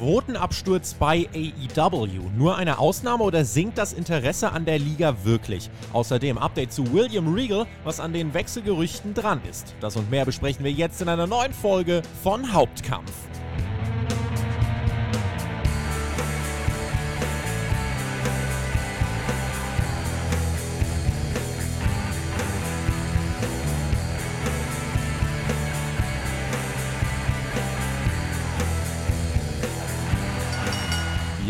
Quotenabsturz bei AEW. Nur eine Ausnahme oder sinkt das Interesse an der Liga wirklich? Außerdem Update zu William Regal, was an den Wechselgerüchten dran ist. Das und mehr besprechen wir jetzt in einer neuen Folge von Hauptkampf.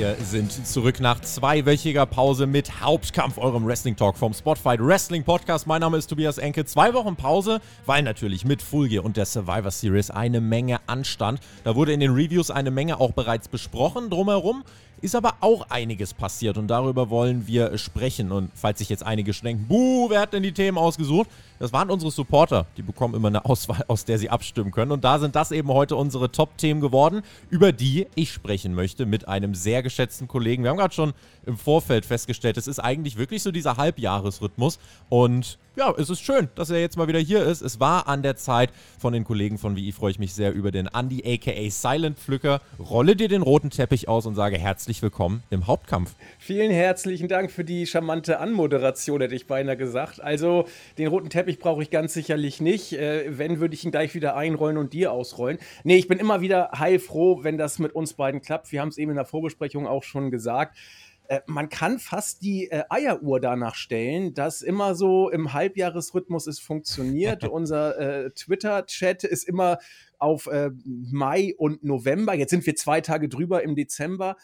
Wir sind zurück nach zweiwöchiger Pause mit Hauptkampf, eurem Wrestling Talk vom Spotfight Wrestling Podcast. Mein Name ist Tobias Enke. Zwei Wochen Pause, weil natürlich mit Full und der Survivor Series eine Menge anstand. Da wurde in den Reviews eine Menge auch bereits besprochen. Drumherum ist aber auch einiges passiert und darüber wollen wir sprechen. Und falls sich jetzt einige schon denken, buh, wer hat denn die Themen ausgesucht? Das waren unsere Supporter. Die bekommen immer eine Auswahl, aus der sie abstimmen können. Und da sind das eben heute unsere Top-Themen geworden, über die ich sprechen möchte mit einem sehr geschätzten Kollegen. Wir haben gerade schon im Vorfeld festgestellt, es ist eigentlich wirklich so dieser Halbjahresrhythmus. Und ja, es ist schön, dass er jetzt mal wieder hier ist. Es war an der Zeit von den Kollegen von WI, freue ich mich sehr über den Andy aka Silent Pflücker. Rolle dir den roten Teppich aus und sage herzlich willkommen im Hauptkampf. Vielen herzlichen Dank für die charmante Anmoderation, hätte ich beinahe gesagt. Also, den roten Teppich brauche ich ganz sicherlich nicht. Äh, wenn, würde ich ihn gleich wieder einrollen und dir ausrollen. Nee, ich bin immer wieder heilfroh, wenn das mit uns beiden klappt. Wir haben es eben in der Vorbesprechung auch schon gesagt. Äh, man kann fast die äh, Eieruhr danach stellen, dass immer so im Halbjahresrhythmus es funktioniert. Unser äh, Twitter-Chat ist immer auf äh, Mai und November. Jetzt sind wir zwei Tage drüber im Dezember.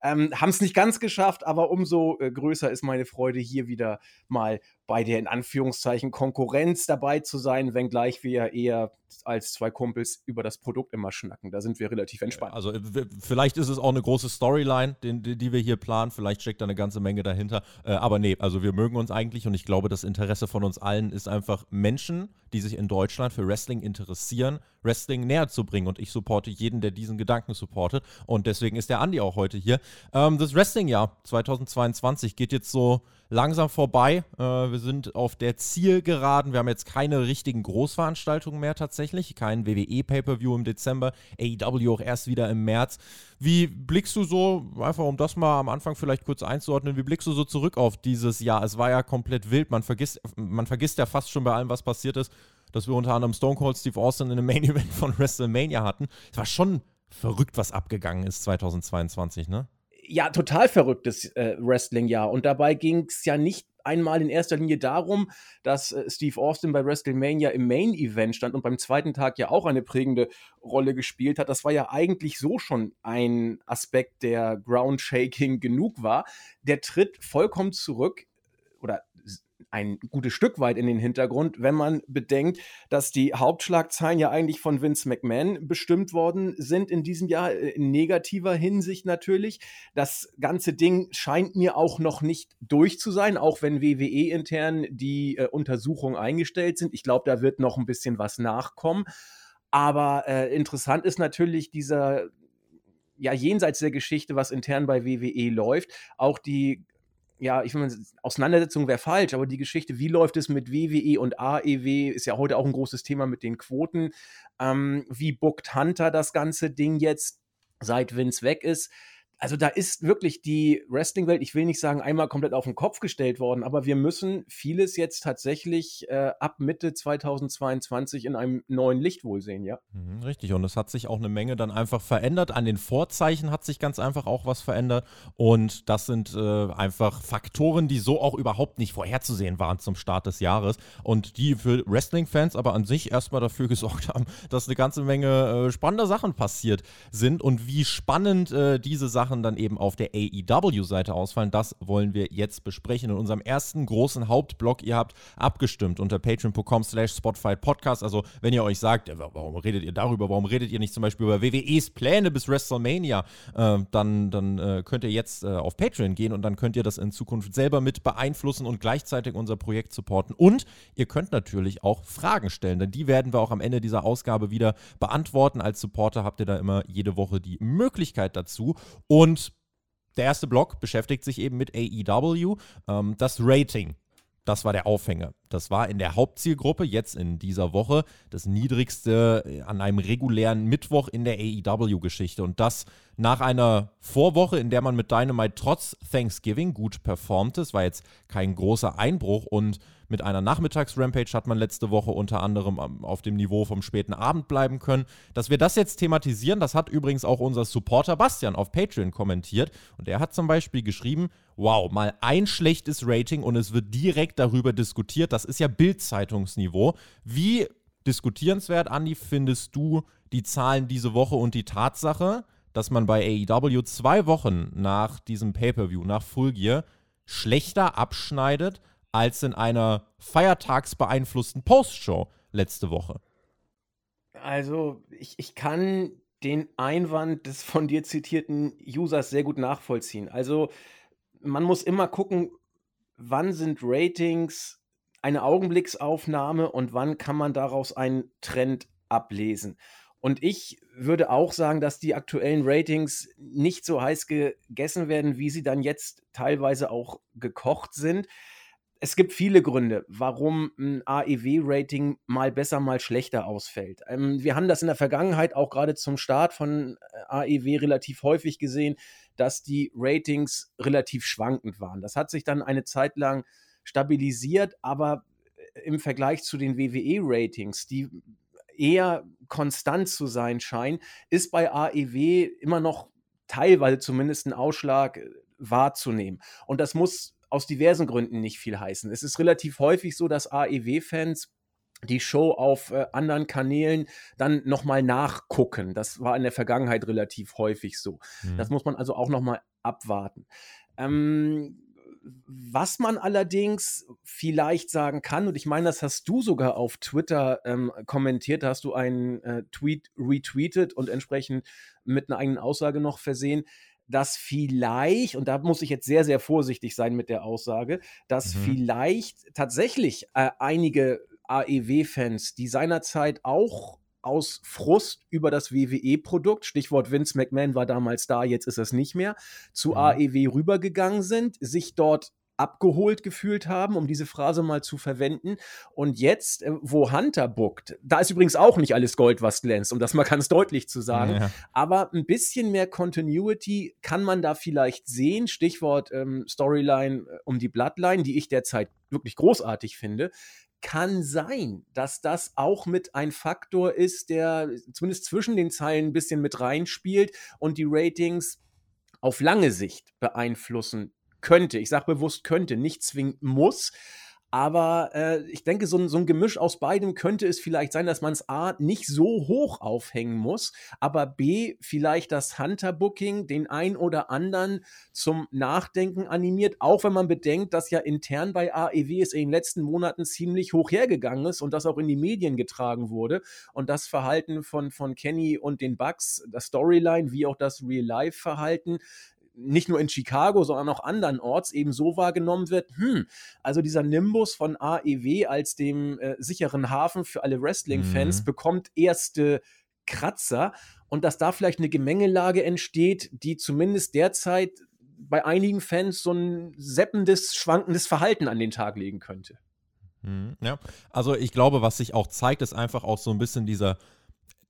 Ähm, Haben es nicht ganz geschafft, aber umso äh, größer ist meine Freude, hier wieder mal bei der in Anführungszeichen Konkurrenz dabei zu sein, wenngleich wir eher als zwei Kumpels über das Produkt immer schnacken. Da sind wir relativ entspannt. Also vielleicht ist es auch eine große Storyline, die, die wir hier planen. Vielleicht steckt da eine ganze Menge dahinter. Äh, aber nee, also wir mögen uns eigentlich und ich glaube, das Interesse von uns allen ist einfach Menschen, die sich in Deutschland für Wrestling interessieren, Wrestling näher zu bringen. Und ich supporte jeden, der diesen Gedanken supportet. Und deswegen ist der Andi auch heute hier. Ähm, das Wrestling-Jahr 2022 geht jetzt so langsam vorbei. Äh, wir sind auf der Zielgeraden. Wir haben jetzt keine richtigen Großveranstaltungen mehr tatsächlich. Kein WWE Pay-Per-View im Dezember. AEW auch erst wieder im März. Wie blickst du so, einfach um das mal am Anfang vielleicht kurz einzuordnen, wie blickst du so zurück auf dieses Jahr? Es war ja komplett wild. Man vergisst, man vergisst ja fast schon bei allem, was passiert ist, dass wir unter anderem Stone Cold Steve Austin in einem Main Event von WrestleMania hatten. Es war schon verrückt, was abgegangen ist 2022, ne? Ja, total verrücktes äh, Wrestling-Jahr. Und dabei ging es ja nicht einmal in erster Linie darum, dass äh, Steve Austin bei WrestleMania im Main-Event stand und beim zweiten Tag ja auch eine prägende Rolle gespielt hat. Das war ja eigentlich so schon ein Aspekt, der Ground-Shaking genug war. Der tritt vollkommen zurück ein gutes Stück weit in den Hintergrund, wenn man bedenkt, dass die Hauptschlagzeilen ja eigentlich von Vince McMahon bestimmt worden sind in diesem Jahr, äh, in negativer Hinsicht natürlich. Das ganze Ding scheint mir auch noch nicht durch zu sein, auch wenn WWE intern die äh, Untersuchungen eingestellt sind. Ich glaube, da wird noch ein bisschen was nachkommen. Aber äh, interessant ist natürlich dieser ja, jenseits der Geschichte, was intern bei WWE läuft, auch die ja, ich finde, Auseinandersetzung wäre falsch, aber die Geschichte, wie läuft es mit WWE und AEW, ist ja heute auch ein großes Thema mit den Quoten. Ähm, wie bookt Hunter das ganze Ding jetzt, seit Vince weg ist? Also da ist wirklich die Wrestling-Welt, ich will nicht sagen, einmal komplett auf den Kopf gestellt worden, aber wir müssen vieles jetzt tatsächlich äh, ab Mitte 2022 in einem neuen Licht wohl sehen, ja. Mhm, richtig, und es hat sich auch eine Menge dann einfach verändert. An den Vorzeichen hat sich ganz einfach auch was verändert. Und das sind äh, einfach Faktoren, die so auch überhaupt nicht vorherzusehen waren zum Start des Jahres. Und die für Wrestling-Fans aber an sich erstmal dafür gesorgt haben, dass eine ganze Menge äh, spannender Sachen passiert sind und wie spannend äh, diese Sachen Sachen dann eben auf der AEW-Seite ausfallen. Das wollen wir jetzt besprechen in unserem ersten großen Hauptblock. Ihr habt abgestimmt unter patreon.com slash Podcast. Also wenn ihr euch sagt, warum redet ihr darüber, warum redet ihr nicht zum Beispiel über WWEs Pläne bis WrestleMania, äh, dann, dann äh, könnt ihr jetzt äh, auf Patreon gehen und dann könnt ihr das in Zukunft selber mit beeinflussen und gleichzeitig unser Projekt supporten. Und ihr könnt natürlich auch Fragen stellen, denn die werden wir auch am Ende dieser Ausgabe wieder beantworten. Als Supporter habt ihr da immer jede Woche die Möglichkeit dazu. Und und der erste Block beschäftigt sich eben mit AEW, ähm, das Rating. Das war der Aufhänger. Das war in der Hauptzielgruppe jetzt in dieser Woche das niedrigste äh, an einem regulären Mittwoch in der AEW-Geschichte. Und das nach einer Vorwoche, in der man mit Dynamite trotz Thanksgiving gut performte. Es war jetzt kein großer Einbruch und mit einer Nachmittags-Rampage hat man letzte Woche unter anderem auf dem Niveau vom späten Abend bleiben können. Dass wir das jetzt thematisieren, das hat übrigens auch unser Supporter Bastian auf Patreon kommentiert. Und er hat zum Beispiel geschrieben, wow, mal ein schlechtes Rating und es wird direkt darüber diskutiert. Das ist ja Bild-Zeitungsniveau. Wie diskutierenswert, Andi, findest du die Zahlen diese Woche und die Tatsache, dass man bei AEW zwei Wochen nach diesem Pay-Per-View, nach Full Gear, schlechter abschneidet als in einer feiertagsbeeinflussten Postshow letzte Woche. Also, ich, ich kann den Einwand des von dir zitierten Users sehr gut nachvollziehen. Also, man muss immer gucken, wann sind Ratings eine Augenblicksaufnahme und wann kann man daraus einen Trend ablesen. Und ich würde auch sagen, dass die aktuellen Ratings nicht so heiß gegessen werden, wie sie dann jetzt teilweise auch gekocht sind es gibt viele Gründe, warum ein AEW-Rating mal besser, mal schlechter ausfällt. Ähm, wir haben das in der Vergangenheit auch gerade zum Start von äh, AEW relativ häufig gesehen, dass die Ratings relativ schwankend waren. Das hat sich dann eine Zeit lang stabilisiert, aber äh, im Vergleich zu den WWE-Ratings, die eher konstant zu sein scheinen, ist bei AEW immer noch teilweise zumindest ein Ausschlag äh, wahrzunehmen. Und das muss aus diversen Gründen nicht viel heißen. Es ist relativ häufig so, dass AEW-Fans die Show auf äh, anderen Kanälen dann nochmal nachgucken. Das war in der Vergangenheit relativ häufig so. Mhm. Das muss man also auch nochmal abwarten. Ähm, was man allerdings vielleicht sagen kann, und ich meine, das hast du sogar auf Twitter ähm, kommentiert, hast du einen äh, Tweet retweetet und entsprechend mit einer eigenen Aussage noch versehen, dass vielleicht, und da muss ich jetzt sehr, sehr vorsichtig sein mit der Aussage, dass mhm. vielleicht tatsächlich äh, einige AEW-Fans, die seinerzeit auch aus Frust über das WWE-Produkt, Stichwort Vince McMahon war damals da, jetzt ist es nicht mehr, zu mhm. AEW rübergegangen sind, sich dort abgeholt gefühlt haben, um diese Phrase mal zu verwenden. Und jetzt, äh, wo Hunter bookt, da ist übrigens auch nicht alles Gold, was glänzt, um das mal ganz deutlich zu sagen. Ja. Aber ein bisschen mehr Continuity kann man da vielleicht sehen. Stichwort ähm, Storyline äh, um die Bloodline, die ich derzeit wirklich großartig finde kann sein, dass das auch mit ein Faktor ist, der zumindest zwischen den Zeilen ein bisschen mit reinspielt und die Ratings auf lange Sicht beeinflussen könnte. Ich sage bewusst könnte, nicht zwingend muss. Aber äh, ich denke, so ein, so ein Gemisch aus beidem könnte es vielleicht sein, dass man es A nicht so hoch aufhängen muss, aber B vielleicht das Hunter-Booking den ein oder anderen zum Nachdenken animiert, auch wenn man bedenkt, dass ja intern bei AEW es in den letzten Monaten ziemlich hoch hergegangen ist und das auch in die Medien getragen wurde. Und das Verhalten von, von Kenny und den Bugs, das Storyline wie auch das Real-Life-Verhalten, nicht nur in Chicago, sondern auch andernorts eben so wahrgenommen wird, hm, also dieser Nimbus von AEW als dem äh, sicheren Hafen für alle Wrestling-Fans mhm. bekommt erste Kratzer und dass da vielleicht eine Gemengelage entsteht, die zumindest derzeit bei einigen Fans so ein seppendes, schwankendes Verhalten an den Tag legen könnte. Mhm, ja, also ich glaube, was sich auch zeigt, ist einfach auch so ein bisschen dieser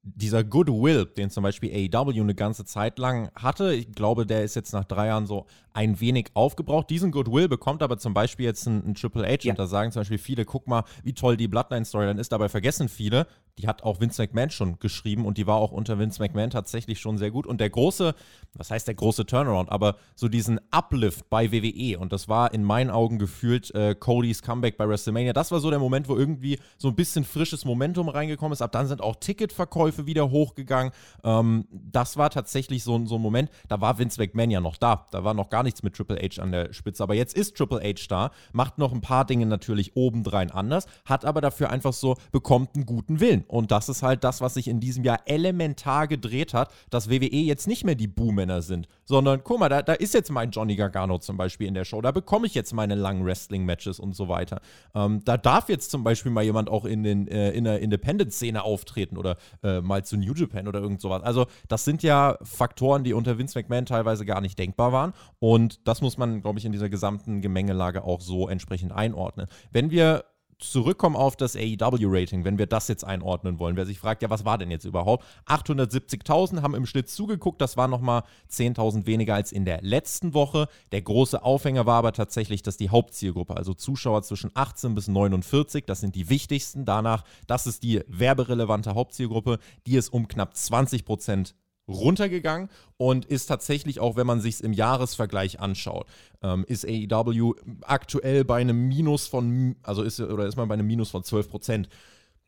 dieser Goodwill, den zum Beispiel AEW eine ganze Zeit lang hatte, ich glaube, der ist jetzt nach drei Jahren so ein wenig aufgebraucht. Diesen Goodwill bekommt aber zum Beispiel jetzt ein, ein Triple H ja. und da sagen zum Beispiel viele, guck mal, wie toll die Bloodline-Story dann ist. Dabei vergessen viele, die hat auch Vince McMahon schon geschrieben und die war auch unter Vince McMahon tatsächlich schon sehr gut. Und der große, was heißt der große Turnaround, aber so diesen Uplift bei WWE und das war in meinen Augen gefühlt äh, Codys Comeback bei WrestleMania. Das war so der Moment, wo irgendwie so ein bisschen frisches Momentum reingekommen ist. Ab dann sind auch Ticketverkäufe wieder hochgegangen. Ähm, das war tatsächlich so, so ein Moment, da war Vince McMahon ja noch da. Da war noch gar nichts mit Triple H an der Spitze. Aber jetzt ist Triple H da, macht noch ein paar Dinge natürlich obendrein anders, hat aber dafür einfach so, bekommt einen guten Willen Und das ist halt das, was sich in diesem Jahr elementar gedreht hat, dass WWE jetzt nicht mehr die Buhmänner sind, sondern guck mal, da, da ist jetzt mein Johnny Gargano zum Beispiel in der Show, da bekomme ich jetzt meine langen Wrestling-Matches und so weiter. Ähm, da darf jetzt zum Beispiel mal jemand auch in, den, äh, in der Independent-Szene auftreten oder äh, mal zu New Japan oder irgend sowas. Also das sind ja Faktoren, die unter Vince McMahon teilweise gar nicht denkbar waren und das muss man, glaube ich, in dieser gesamten Gemengelage auch so entsprechend einordnen. Wenn wir zurückkommen auf das AEW-Rating, wenn wir das jetzt einordnen wollen. Wer sich fragt, ja, was war denn jetzt überhaupt? 870.000 haben im Schnitt zugeguckt, das war nochmal 10.000 weniger als in der letzten Woche. Der große Aufhänger war aber tatsächlich, dass die Hauptzielgruppe, also Zuschauer zwischen 18 bis 49, das sind die wichtigsten. Danach, das ist die werberelevante Hauptzielgruppe, die ist um knapp 20 Prozent runtergegangen und ist tatsächlich auch, wenn man sich es im Jahresvergleich anschaut, ähm, ist AEW aktuell bei einem Minus von, also ist oder ist man bei einem Minus von 12 Prozent.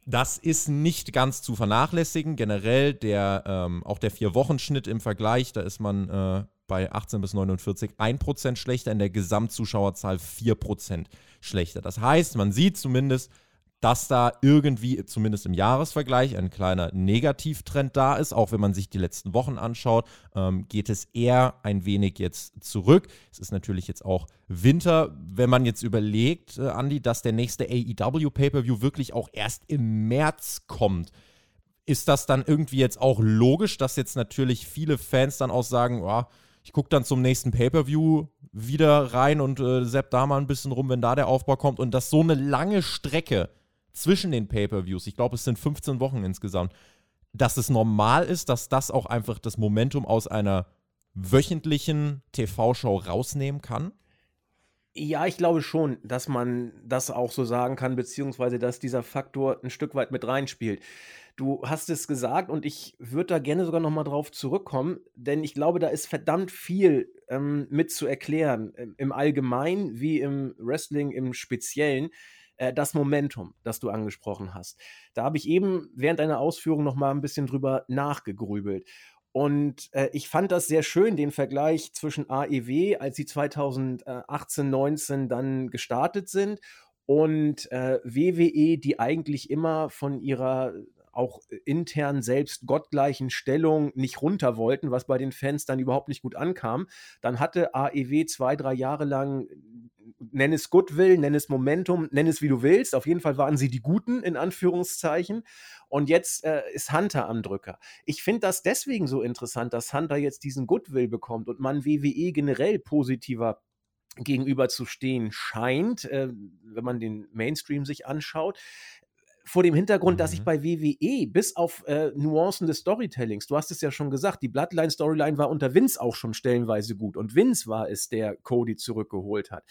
Das ist nicht ganz zu vernachlässigen. Generell der, ähm, auch der Vier-Wochen-Schnitt im Vergleich, da ist man äh, bei 18 bis 49 1% schlechter, in der Gesamtzuschauerzahl 4% schlechter. Das heißt, man sieht zumindest, dass da irgendwie, zumindest im Jahresvergleich, ein kleiner Negativtrend da ist. Auch wenn man sich die letzten Wochen anschaut, ähm, geht es eher ein wenig jetzt zurück. Es ist natürlich jetzt auch Winter. Wenn man jetzt überlegt, äh, Andi, dass der nächste AEW Pay-Per-View wirklich auch erst im März kommt, ist das dann irgendwie jetzt auch logisch, dass jetzt natürlich viele Fans dann auch sagen, oh, ich gucke dann zum nächsten Pay-Per-View wieder rein und äh, sepp da mal ein bisschen rum, wenn da der Aufbau kommt und dass so eine lange Strecke zwischen den Pay-per-Views, ich glaube, es sind 15 Wochen insgesamt, dass es normal ist, dass das auch einfach das Momentum aus einer wöchentlichen TV-Show rausnehmen kann? Ja, ich glaube schon, dass man das auch so sagen kann, beziehungsweise dass dieser Faktor ein Stück weit mit reinspielt. Du hast es gesagt und ich würde da gerne sogar noch mal drauf zurückkommen, denn ich glaube, da ist verdammt viel ähm, mit zu erklären, im Allgemeinen wie im Wrestling im Speziellen äh, das Momentum, das du angesprochen hast. Da habe ich eben während deiner Ausführung noch mal ein bisschen drüber nachgegrübelt. Und äh, ich fand das sehr schön, den Vergleich zwischen AEW, als sie 2018, 19 dann gestartet sind, und äh, WWE, die eigentlich immer von ihrer auch intern selbst gottgleichen Stellung nicht runter wollten, was bei den Fans dann überhaupt nicht gut ankam. Dann hatte AEW zwei, drei Jahre lang nenn es Goodwill, nenn es Momentum, nenn es wie du willst. Auf jeden Fall waren sie die Guten, in Anführungszeichen. Und jetzt äh, ist Hunter am Drücker. Ich finde das deswegen so interessant, dass Hunter jetzt diesen Goodwill bekommt und man WWE generell positiver gegenüber zu stehen scheint, äh, wenn man den Mainstream sich anschaut vor dem Hintergrund, mhm. dass ich mhm. bei WWE bis auf äh, Nuancen des Storytellings, du hast es ja schon gesagt, die Bloodline-Storyline war unter Vince auch schon stellenweise gut und Vince war es, der Cody zurückgeholt hat.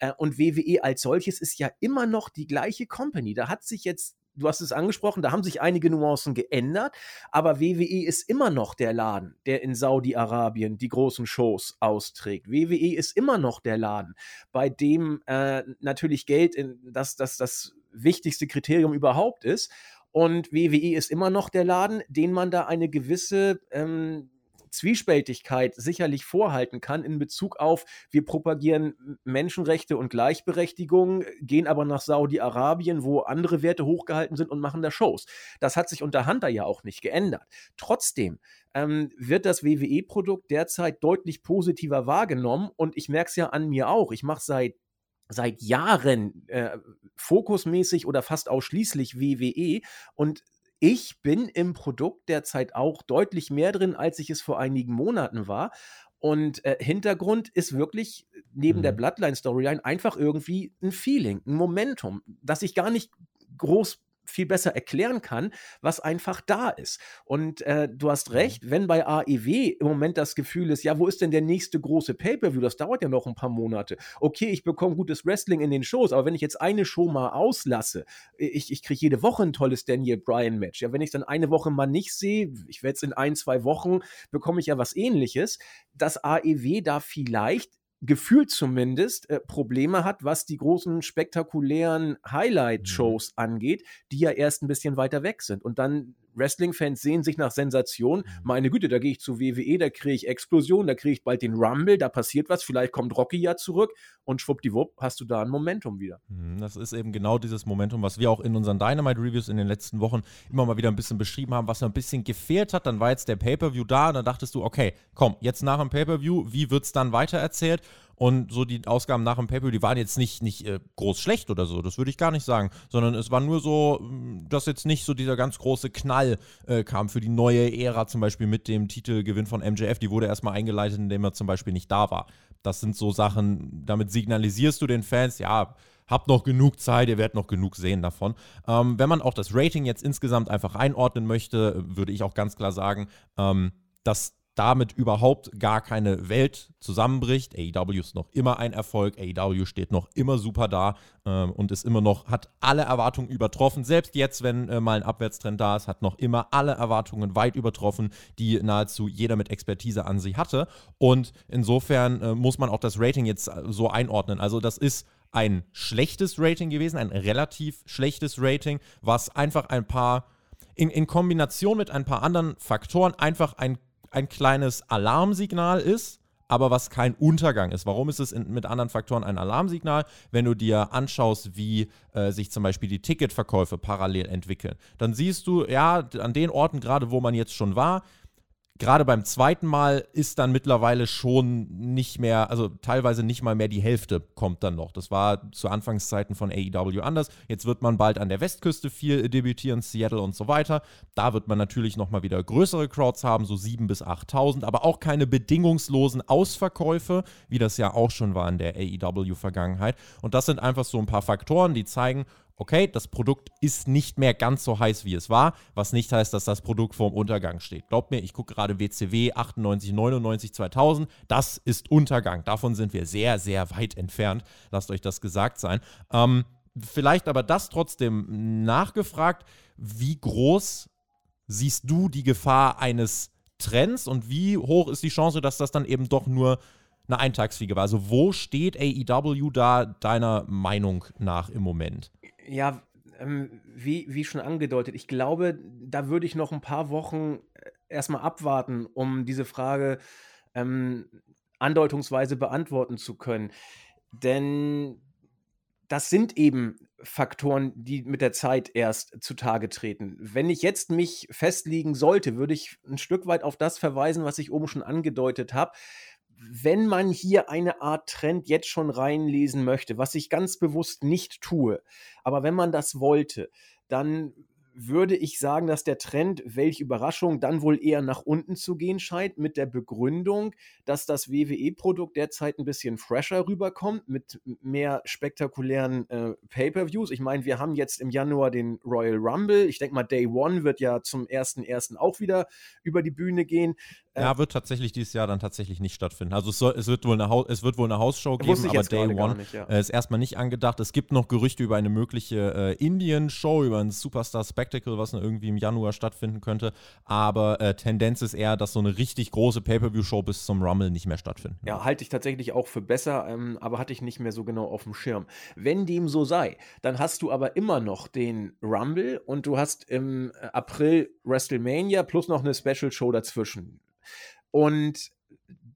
Äh, und WWE als solches ist ja immer noch die gleiche Company. Da hat sich jetzt du hast es angesprochen, da haben sich einige Nuancen geändert, aber WWE ist immer noch der Laden, der in Saudi-Arabien die großen Shows austrägt. WWE ist immer noch der Laden, bei dem äh, natürlich Geld, in, das, das, das wichtigste Kriterium überhaupt ist. Und WWE ist immer noch der Laden, den man da eine gewisse ähm, Zwiespältigkeit sicherlich vorhalten kann in Bezug auf, wir propagieren Menschenrechte und Gleichberechtigung, gehen aber nach Saudi-Arabien, wo andere Werte hochgehalten sind und machen da Shows. Das hat sich unter Hunter ja auch nicht geändert. Trotzdem ähm, wird das WWE-Produkt derzeit deutlich positiver wahrgenommen und ich merke es ja an mir auch. Ich mache seit seit Jahren äh, fokusmäßig oder fast ausschließlich WWE und ich bin im Produkt derzeit auch deutlich mehr drin, als ich es vor einigen Monaten war. Und äh, Hintergrund ist wirklich neben mhm. der Bloodline-Storyline einfach irgendwie ein Feeling, ein Momentum, das ich gar nicht groß viel besser erklären kann, was einfach da ist. Und äh, du hast mhm. recht, wenn bei AEW im Moment das Gefühl ist, ja, wo ist denn der nächste große Pay-per-view? Das dauert ja noch ein paar Monate. Okay, ich bekomme gutes Wrestling in den Shows, aber wenn ich jetzt eine Show mal auslasse, ich, ich kriege jede Woche ein tolles Daniel Bryan-Match. Ja, wenn ich dann eine Woche mal nicht sehe, ich werde es in ein, zwei Wochen, bekomme ich ja was ähnliches, dass AEW da vielleicht gefühlt zumindest äh, Probleme hat, was die großen spektakulären Highlight-Shows mhm. angeht, die ja erst ein bisschen weiter weg sind. Und dann Wrestling-Fans sehen sich nach Sensation. Mhm. Meine Güte, da gehe ich zu WWE, da kriege ich Explosion, da kriege ich bald den Rumble, da passiert was, vielleicht kommt Rocky ja zurück und schwuppdiwupp hast du da ein Momentum wieder. Mhm, das ist eben genau dieses Momentum, was wir auch in unseren Dynamite-Reviews in den letzten Wochen immer mal wieder ein bisschen beschrieben haben, was ein bisschen gefehlt hat. Dann war jetzt der Pay-Per-View da und dann dachtest du, okay, komm, jetzt nach dem Pay-Per-View, wie wird es dann weitererzählt? Und so die Ausgaben nach dem Pay-Per, die waren jetzt nicht, nicht äh, groß schlecht oder so, das würde ich gar nicht sagen, sondern es war nur so, mm, dass jetzt nicht so dieser ganz große Knall äh, kam für die neue Ära, zum Beispiel mit dem Titelgewinn von MJF. Die wurde erstmal eingeleitet, indem er zum Beispiel nicht da war. Das sind so Sachen, damit signalisierst du den Fans, ja, habt noch genug Zeit, ihr werdet noch genug sehen davon. Ähm, wenn man auch das Rating jetzt insgesamt einfach einordnen möchte, würde ich auch ganz klar sagen, ähm, dass damit überhaupt gar keine Welt zusammenbricht. AEW ist noch immer ein Erfolg, AEW steht noch immer super da äh, und ist immer noch, hat alle Erwartungen übertroffen. Selbst jetzt, wenn äh, mal ein Abwärtstrend da ist, hat noch immer alle Erwartungen weit übertroffen, die nahezu jeder mit Expertise an sie hatte. Und insofern äh, muss man auch das Rating jetzt äh, so einordnen. Also das ist ein schlechtes Rating gewesen, ein relativ schlechtes Rating, was einfach ein paar in, in Kombination mit ein paar anderen Faktoren einfach ein ein kleines Alarmsignal ist, aber was kein Untergang ist. Warum ist es in, mit anderen Faktoren ein Alarmsignal? Wenn du dir anschaust, wie äh, sich zum Beispiel die Ticketverkäufe parallel entwickeln, dann siehst du, ja, an den Orten gerade, wo man jetzt schon war, gerade beim zweiten Mal ist dann mittlerweile schon nicht mehr, also teilweise nicht mal mehr die Hälfte kommt dann noch. Das war zu Anfangszeiten von AEW anders. Jetzt wird man bald an der Westküste viel debütieren, Seattle und so weiter. Da wird man natürlich nochmal wieder größere Crowds haben, so 7.000 bis 8.000, aber auch keine bedingungslosen Ausverkäufe, wie das ja auch schon war in der AEW-Vergangenheit. Und das sind einfach so ein paar Faktoren, die zeigen, okay, das Produkt ist nicht mehr ganz so heiß, wie es war, was nicht heißt, dass das Produkt vorm Untergang steht. Glaubt mir, ich gucke gerade WCW 98, 99, 2000, das ist Untergang. Davon sind wir sehr, sehr weit entfernt. Lasst euch das gesagt sein. Ähm, vielleicht aber das trotzdem nachgefragt, wie groß siehst du die Gefahr eines Trends und wie hoch ist die Chance, dass das dann eben doch nur eine Eintagsfliege war? Also wo steht AEW da deiner Meinung nach im Moment? Ja, ähm, wie, wie schon angedeutet, ich glaube, da würde ich noch ein paar Wochen äh, erstmal abwarten, um diese Frage ähm, andeutungsweise beantworten zu können. Denn das sind eben Faktoren, die mit der Zeit erst zutage treten. Wenn ich jetzt mich festlegen sollte, würde ich ein Stück weit auf das verweisen, was ich oben schon angedeutet habe wenn man hier eine Art Trend jetzt schon reinlesen möchte, was ich ganz bewusst nicht tue, aber wenn man das wollte, dann würde ich sagen, dass der Trend, welche Überraschung, dann wohl eher nach unten zu gehen scheint, mit der Begründung, dass das WWE-Produkt derzeit ein bisschen fresher rüberkommt, mit mehr spektakulären äh, Pay-per-Views. Ich meine, wir haben jetzt im Januar den Royal Rumble. Ich denke mal, Day One wird ja zum 1.1. auch wieder über die Bühne gehen. Ja, wird tatsächlich dieses Jahr dann tatsächlich nicht stattfinden. Also es, soll, es, wird, wohl eine es wird wohl eine Hausshow geben, aber Day One nicht, ja. äh, ist erstmal nicht angedacht. Es gibt noch Gerüchte über eine mögliche äh, Indien-Show, über ein Superstar Spectacle, was irgendwie im Januar stattfinden könnte. Aber äh, Tendenz ist eher, dass so eine richtig große Pay-Per-View-Show bis zum Rumble nicht mehr stattfindet. Ja, halte ich tatsächlich auch für besser, ähm, aber hatte ich nicht mehr so genau auf dem Schirm. Wenn dem so sei, dann hast du aber immer noch den Rumble und du hast im April WrestleMania plus noch eine Special-Show dazwischen. Und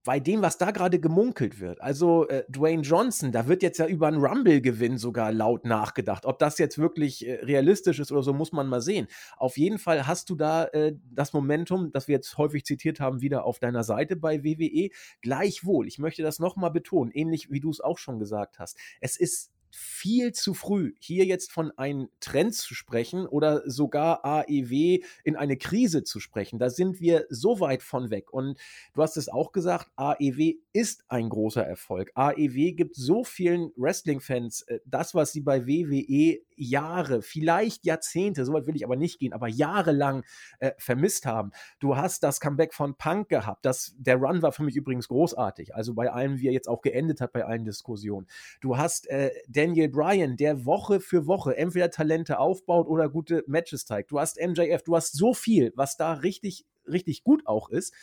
bei dem, was da gerade gemunkelt wird, also äh, Dwayne Johnson, da wird jetzt ja über einen Rumble-Gewinn sogar laut nachgedacht. Ob das jetzt wirklich äh, realistisch ist oder so, muss man mal sehen. Auf jeden Fall hast du da äh, das Momentum, das wir jetzt häufig zitiert haben, wieder auf deiner Seite bei WWE. Gleichwohl, ich möchte das nochmal betonen, ähnlich wie du es auch schon gesagt hast. Es ist viel zu früh, hier jetzt von einem Trend zu sprechen oder sogar AEW in eine Krise zu sprechen. Da sind wir so weit von weg. Und du hast es auch gesagt, AEW ist ein großer Erfolg. AEW gibt so vielen Wrestling-Fans äh, das, was sie bei WWE Jahre, vielleicht Jahrzehnte, so weit will ich aber nicht gehen, aber jahrelang äh, vermisst haben. Du hast das Comeback von Punk gehabt. Das, der Run war für mich übrigens großartig. Also bei allem, wie er jetzt auch geendet hat, bei allen Diskussionen. Du hast äh, Daniel Bryan, der Woche für Woche entweder Talente aufbaut oder gute Matches zeigt. Du hast MJF, du hast so viel, was da richtig, richtig gut auch ist.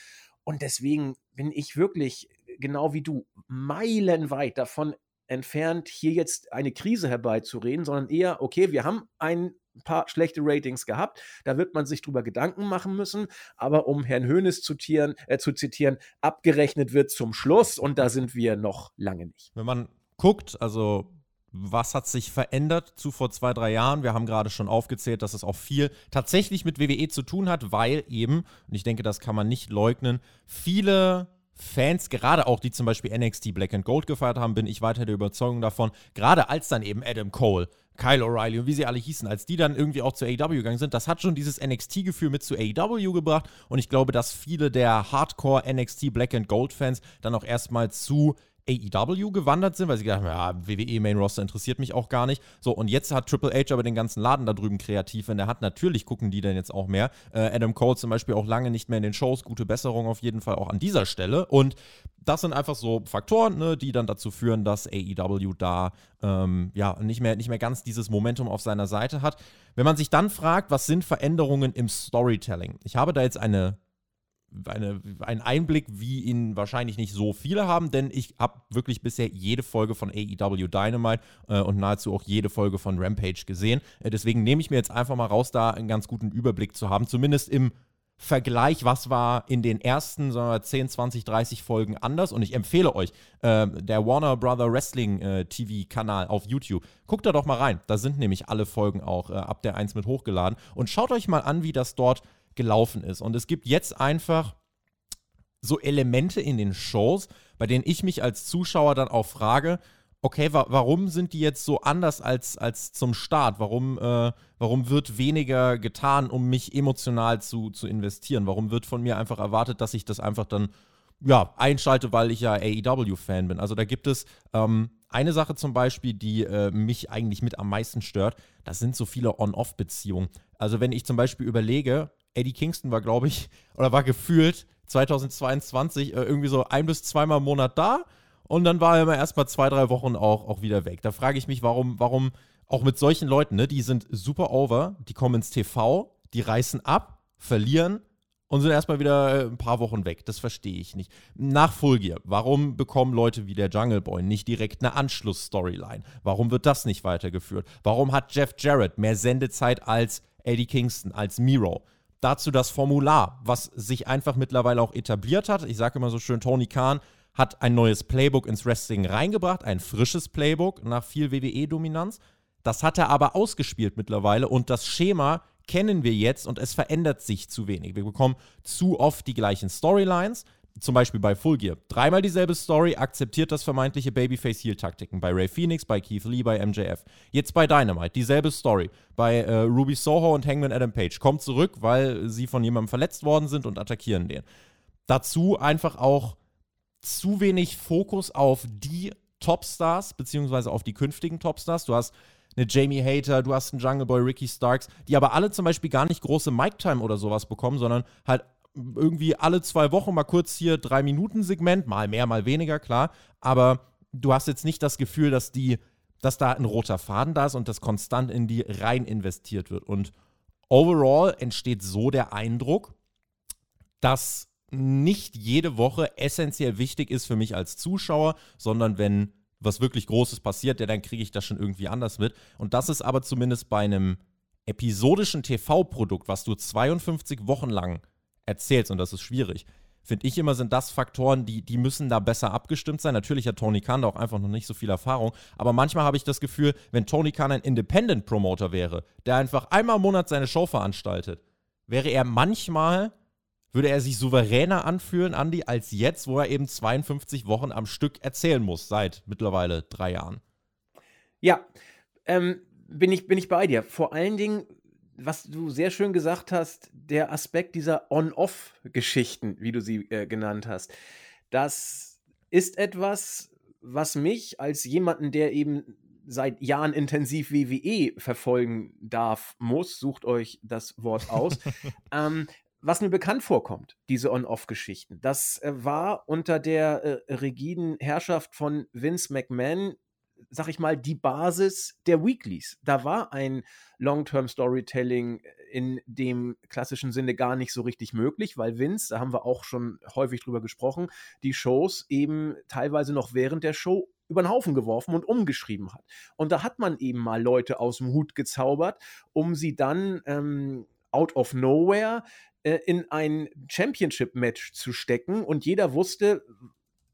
Und deswegen bin ich wirklich, genau wie du, meilenweit davon entfernt, hier jetzt eine Krise herbeizureden, sondern eher, okay, wir haben ein paar schlechte Ratings gehabt. Da wird man sich drüber Gedanken machen müssen. Aber um Herrn Hoeneß zu, tieren, äh, zu zitieren, abgerechnet wird zum Schluss und da sind wir noch lange nicht. Wenn man guckt, also was hat sich verändert zu vor zwei, drei Jahren? Wir haben gerade schon aufgezählt, dass es auch viel tatsächlich mit WWE zu tun hat, weil eben, und ich denke, das kann man nicht leugnen, viele Fans, gerade auch die zum Beispiel NXT Black and Gold gefeiert haben, bin ich weiter der Überzeugung davon, gerade als dann eben Adam Cole, Kyle O'Reilly und wie sie alle hießen, als die dann irgendwie auch zu AEW gegangen sind, das hat schon dieses NXT-Gefühl mit zu AEW gebracht und ich glaube, dass viele der Hardcore NXT Black and Gold Fans dann auch erstmal zu AEW gewandert sind, weil sie gedacht haben, ja, WWE Main Roster interessiert mich auch gar nicht. So, und jetzt hat Triple H aber den ganzen Laden da drüben kreativ in der Hand. Natürlich gucken die dann jetzt auch mehr. Äh, Adam Cole zum Beispiel auch lange nicht mehr in den Shows. Gute Besserung auf jeden Fall auch an dieser Stelle. Und das sind einfach so Faktoren, ne, die dann dazu führen, dass AEW da ähm, ja nicht mehr, nicht mehr ganz dieses Momentum auf seiner Seite hat. Wenn man sich dann fragt, was sind Veränderungen im Storytelling? Ich habe da jetzt eine eine, einen Einblick, wie ihn wahrscheinlich nicht so viele haben, denn ich habe wirklich bisher jede Folge von AEW Dynamite äh, und nahezu auch jede Folge von Rampage gesehen. Äh, deswegen nehme ich mir jetzt einfach mal raus, da einen ganz guten Überblick zu haben, zumindest im Vergleich, was war in den ersten sagen wir, 10, 20, 30 Folgen anders. Und ich empfehle euch, äh, der Warner Brother Wrestling äh, TV-Kanal auf YouTube, guckt da doch mal rein. Da sind nämlich alle Folgen auch äh, ab der 1 mit hochgeladen. Und schaut euch mal an, wie das dort gelaufen ist. Und es gibt jetzt einfach so Elemente in den Shows, bei denen ich mich als Zuschauer dann auch frage, okay, wa warum sind die jetzt so anders als, als zum Start? Warum, äh, warum wird weniger getan, um mich emotional zu, zu investieren? Warum wird von mir einfach erwartet, dass ich das einfach dann ja, einschalte, weil ich ja AEW-Fan bin? Also da gibt es ähm, eine Sache zum Beispiel, die äh, mich eigentlich mit am meisten stört, das sind so viele On-Off-Beziehungen. Also wenn ich zum Beispiel überlege, Eddie Kingston war, glaube ich, oder war gefühlt 2022 äh, irgendwie so ein bis zweimal im Monat da und dann war er immer erst mal zwei, drei Wochen auch, auch wieder weg. Da frage ich mich, warum, warum auch mit solchen Leuten, ne, die sind super over, die kommen ins TV, die reißen ab, verlieren und sind erstmal wieder äh, ein paar Wochen weg. Das verstehe ich nicht. Nach Full warum bekommen Leute wie der Jungle Boy nicht direkt eine Anschluss-Storyline? Warum wird das nicht weitergeführt? Warum hat Jeff Jarrett mehr Sendezeit als Eddie Kingston, als Miro? Dazu das Formular, was sich einfach mittlerweile auch etabliert hat. Ich sage immer so schön, Tony Khan hat ein neues Playbook ins Wrestling reingebracht, ein frisches Playbook nach viel WWE-Dominanz. Das hat er aber ausgespielt mittlerweile und das Schema kennen wir jetzt und es verändert sich zu wenig. Wir bekommen zu oft die gleichen Storylines zum Beispiel bei Full Gear, dreimal dieselbe Story, akzeptiert das vermeintliche Babyface-Heel-Taktiken. Bei Ray Phoenix, bei Keith Lee, bei MJF. Jetzt bei Dynamite, dieselbe Story. Bei äh, Ruby Soho und Hangman Adam Page. Kommt zurück, weil sie von jemandem verletzt worden sind und attackieren den. Dazu einfach auch zu wenig Fokus auf die Topstars, beziehungsweise auf die künftigen Topstars. Du hast eine Jamie Hater, du hast einen Jungle Boy, Ricky Starks, die aber alle zum Beispiel gar nicht große Mic-Time oder sowas bekommen, sondern halt irgendwie alle zwei Wochen mal kurz hier drei Minuten Segment, mal mehr, mal weniger, klar. Aber du hast jetzt nicht das Gefühl, dass die, dass da ein roter Faden da ist und das konstant in die rein investiert wird. Und overall entsteht so der Eindruck, dass nicht jede Woche essentiell wichtig ist für mich als Zuschauer, sondern wenn was wirklich Großes passiert, ja, dann kriege ich das schon irgendwie anders mit. Und das ist aber zumindest bei einem episodischen TV-Produkt, was du 52 Wochen lang erzählst, und das ist schwierig, finde ich immer, sind das Faktoren, die, die müssen da besser abgestimmt sein. Natürlich hat Tony Khan da auch einfach noch nicht so viel Erfahrung, aber manchmal habe ich das Gefühl, wenn Tony Khan ein Independent Promoter wäre, der einfach einmal im Monat seine Show veranstaltet, wäre er manchmal, würde er sich souveräner anfühlen, Andy, als jetzt, wo er eben 52 Wochen am Stück erzählen muss, seit mittlerweile drei Jahren. Ja, ähm, bin, ich, bin ich bei dir. Vor allen Dingen was du sehr schön gesagt hast, der Aspekt dieser On-Off-Geschichten, wie du sie äh, genannt hast, das ist etwas, was mich als jemanden, der eben seit Jahren intensiv WWE verfolgen darf, muss, sucht euch das Wort aus, ähm, was mir bekannt vorkommt, diese On-Off-Geschichten. Das äh, war unter der äh, rigiden Herrschaft von Vince McMahon sag ich mal, die Basis der Weeklies. Da war ein Long-Term-Storytelling in dem klassischen Sinne gar nicht so richtig möglich, weil Vince, da haben wir auch schon häufig drüber gesprochen, die Shows eben teilweise noch während der Show über den Haufen geworfen und umgeschrieben hat. Und da hat man eben mal Leute aus dem Hut gezaubert, um sie dann ähm, out of nowhere äh, in ein Championship-Match zu stecken. Und jeder wusste,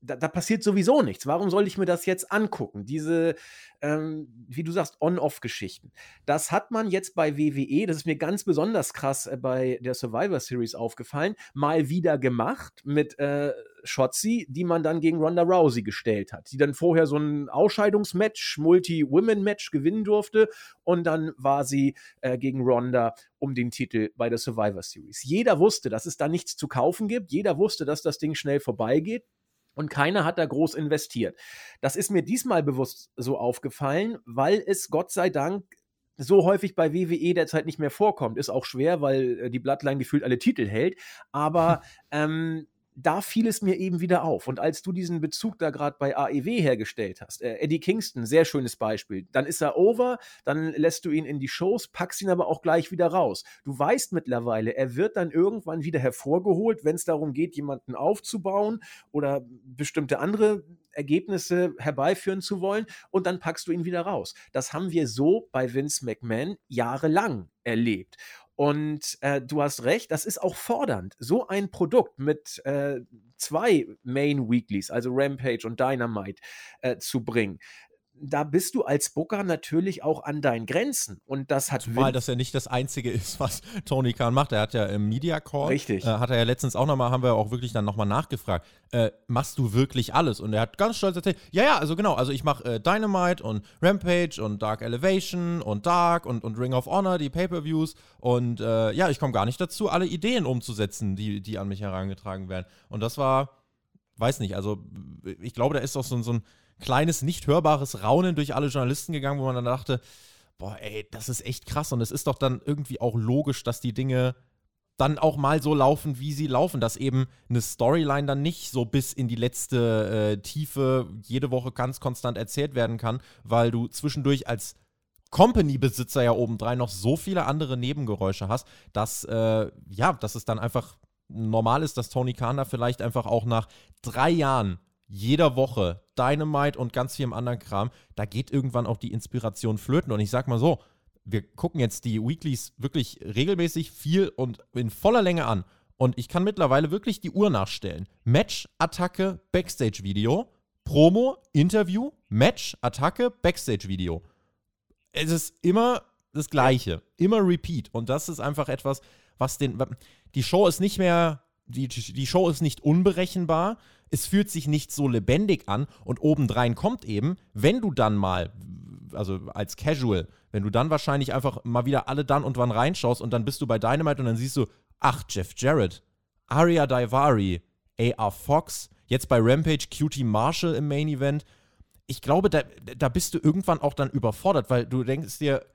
da, da, passiert sowieso nichts. Warum soll ich mir das jetzt angucken? Diese, ähm, wie du sagst, On-Off-Geschichten. Das hat man jetzt bei WWE, das ist mir ganz besonders krass äh, bei der Survivor Series aufgefallen, mal wieder gemacht mit äh, Shotzi, die man dann gegen Ronda Rousey gestellt hat, die dann vorher so ein Ausscheidungsmatch, Multi-Women-Match gewinnen durfte und dann war sie äh, gegen Ronda um den Titel bei der Survivor Series. Jeder wusste, dass es da nichts zu kaufen gibt, jeder wusste, dass das Ding schnell vorbeigeht. Und keiner hat da groß investiert. Das ist mir diesmal bewusst so aufgefallen, weil es Gott sei Dank so häufig bei WWE derzeit nicht mehr vorkommt. Ist auch schwer, weil äh, die Bloodline gefühlt alle Titel hält. Aber ähm, da fiel es mir eben wieder auf. Und als du diesen Bezug da gerade bei AEW hergestellt hast, äh, Eddie Kingston, sehr schönes Beispiel, dann ist er over, dann lässt du ihn in die Shows, packst ihn aber auch gleich wieder raus. Du weißt mittlerweile, er wird dann irgendwann wieder hervorgeholt, wenn es darum geht, jemanden aufzubauen oder bestimmte andere Ergebnisse herbeiführen zu wollen und dann packst du ihn wieder raus. Das haben wir so bei Vince McMahon jahrelang erlebt. Und äh, du hast recht, das ist auch fordernd, so ein Produkt mit äh, zwei Main Weeklies, also Rampage und Dynamite, äh, zu bringen da bist du als Booker natürlich auch an deinen Grenzen. Und das hat. Zumal das ja nicht das Einzige ist, was Tony Khan macht. Er hat ja im Media Call. Richtig. Äh, hat er ja letztens auch nochmal, haben wir auch wirklich dann nochmal nachgefragt. Äh, machst du wirklich alles? Und er hat ganz stolz erzählt: Ja, ja, also genau. Also ich mache äh, Dynamite und Rampage und Dark Elevation und Dark und, und Ring of Honor, die Pay-Per-Views. Und äh, ja, ich komme gar nicht dazu, alle Ideen umzusetzen, die, die an mich herangetragen werden. Und das war, weiß nicht, also ich glaube, da ist doch so, so ein kleines, nicht hörbares Raunen durch alle Journalisten gegangen, wo man dann dachte, boah, ey, das ist echt krass. Und es ist doch dann irgendwie auch logisch, dass die Dinge dann auch mal so laufen, wie sie laufen, dass eben eine Storyline dann nicht so bis in die letzte äh, Tiefe jede Woche ganz konstant erzählt werden kann, weil du zwischendurch als Company-Besitzer ja obendrein noch so viele andere Nebengeräusche hast, dass, äh, ja, dass es dann einfach normal ist, dass Tony Khan da vielleicht einfach auch nach drei Jahren jeder Woche Dynamite und ganz viel im anderen Kram, da geht irgendwann auch die Inspiration flöten. Und ich sag mal so, wir gucken jetzt die Weeklies wirklich regelmäßig viel und in voller Länge an. Und ich kann mittlerweile wirklich die Uhr nachstellen. Match, Attacke, Backstage-Video, Promo, Interview, Match, Attacke, Backstage-Video. Es ist immer das Gleiche, immer Repeat. Und das ist einfach etwas, was den. Die Show ist nicht mehr. Die, die Show ist nicht unberechenbar es fühlt sich nicht so lebendig an und obendrein kommt eben, wenn du dann mal, also als Casual, wenn du dann wahrscheinlich einfach mal wieder alle dann und wann reinschaust und dann bist du bei Dynamite und dann siehst du, ach, Jeff Jarrett, Aria Daivari, AR Fox, jetzt bei Rampage Cutie Marshall im Main Event. Ich glaube, da, da bist du irgendwann auch dann überfordert, weil du denkst dir,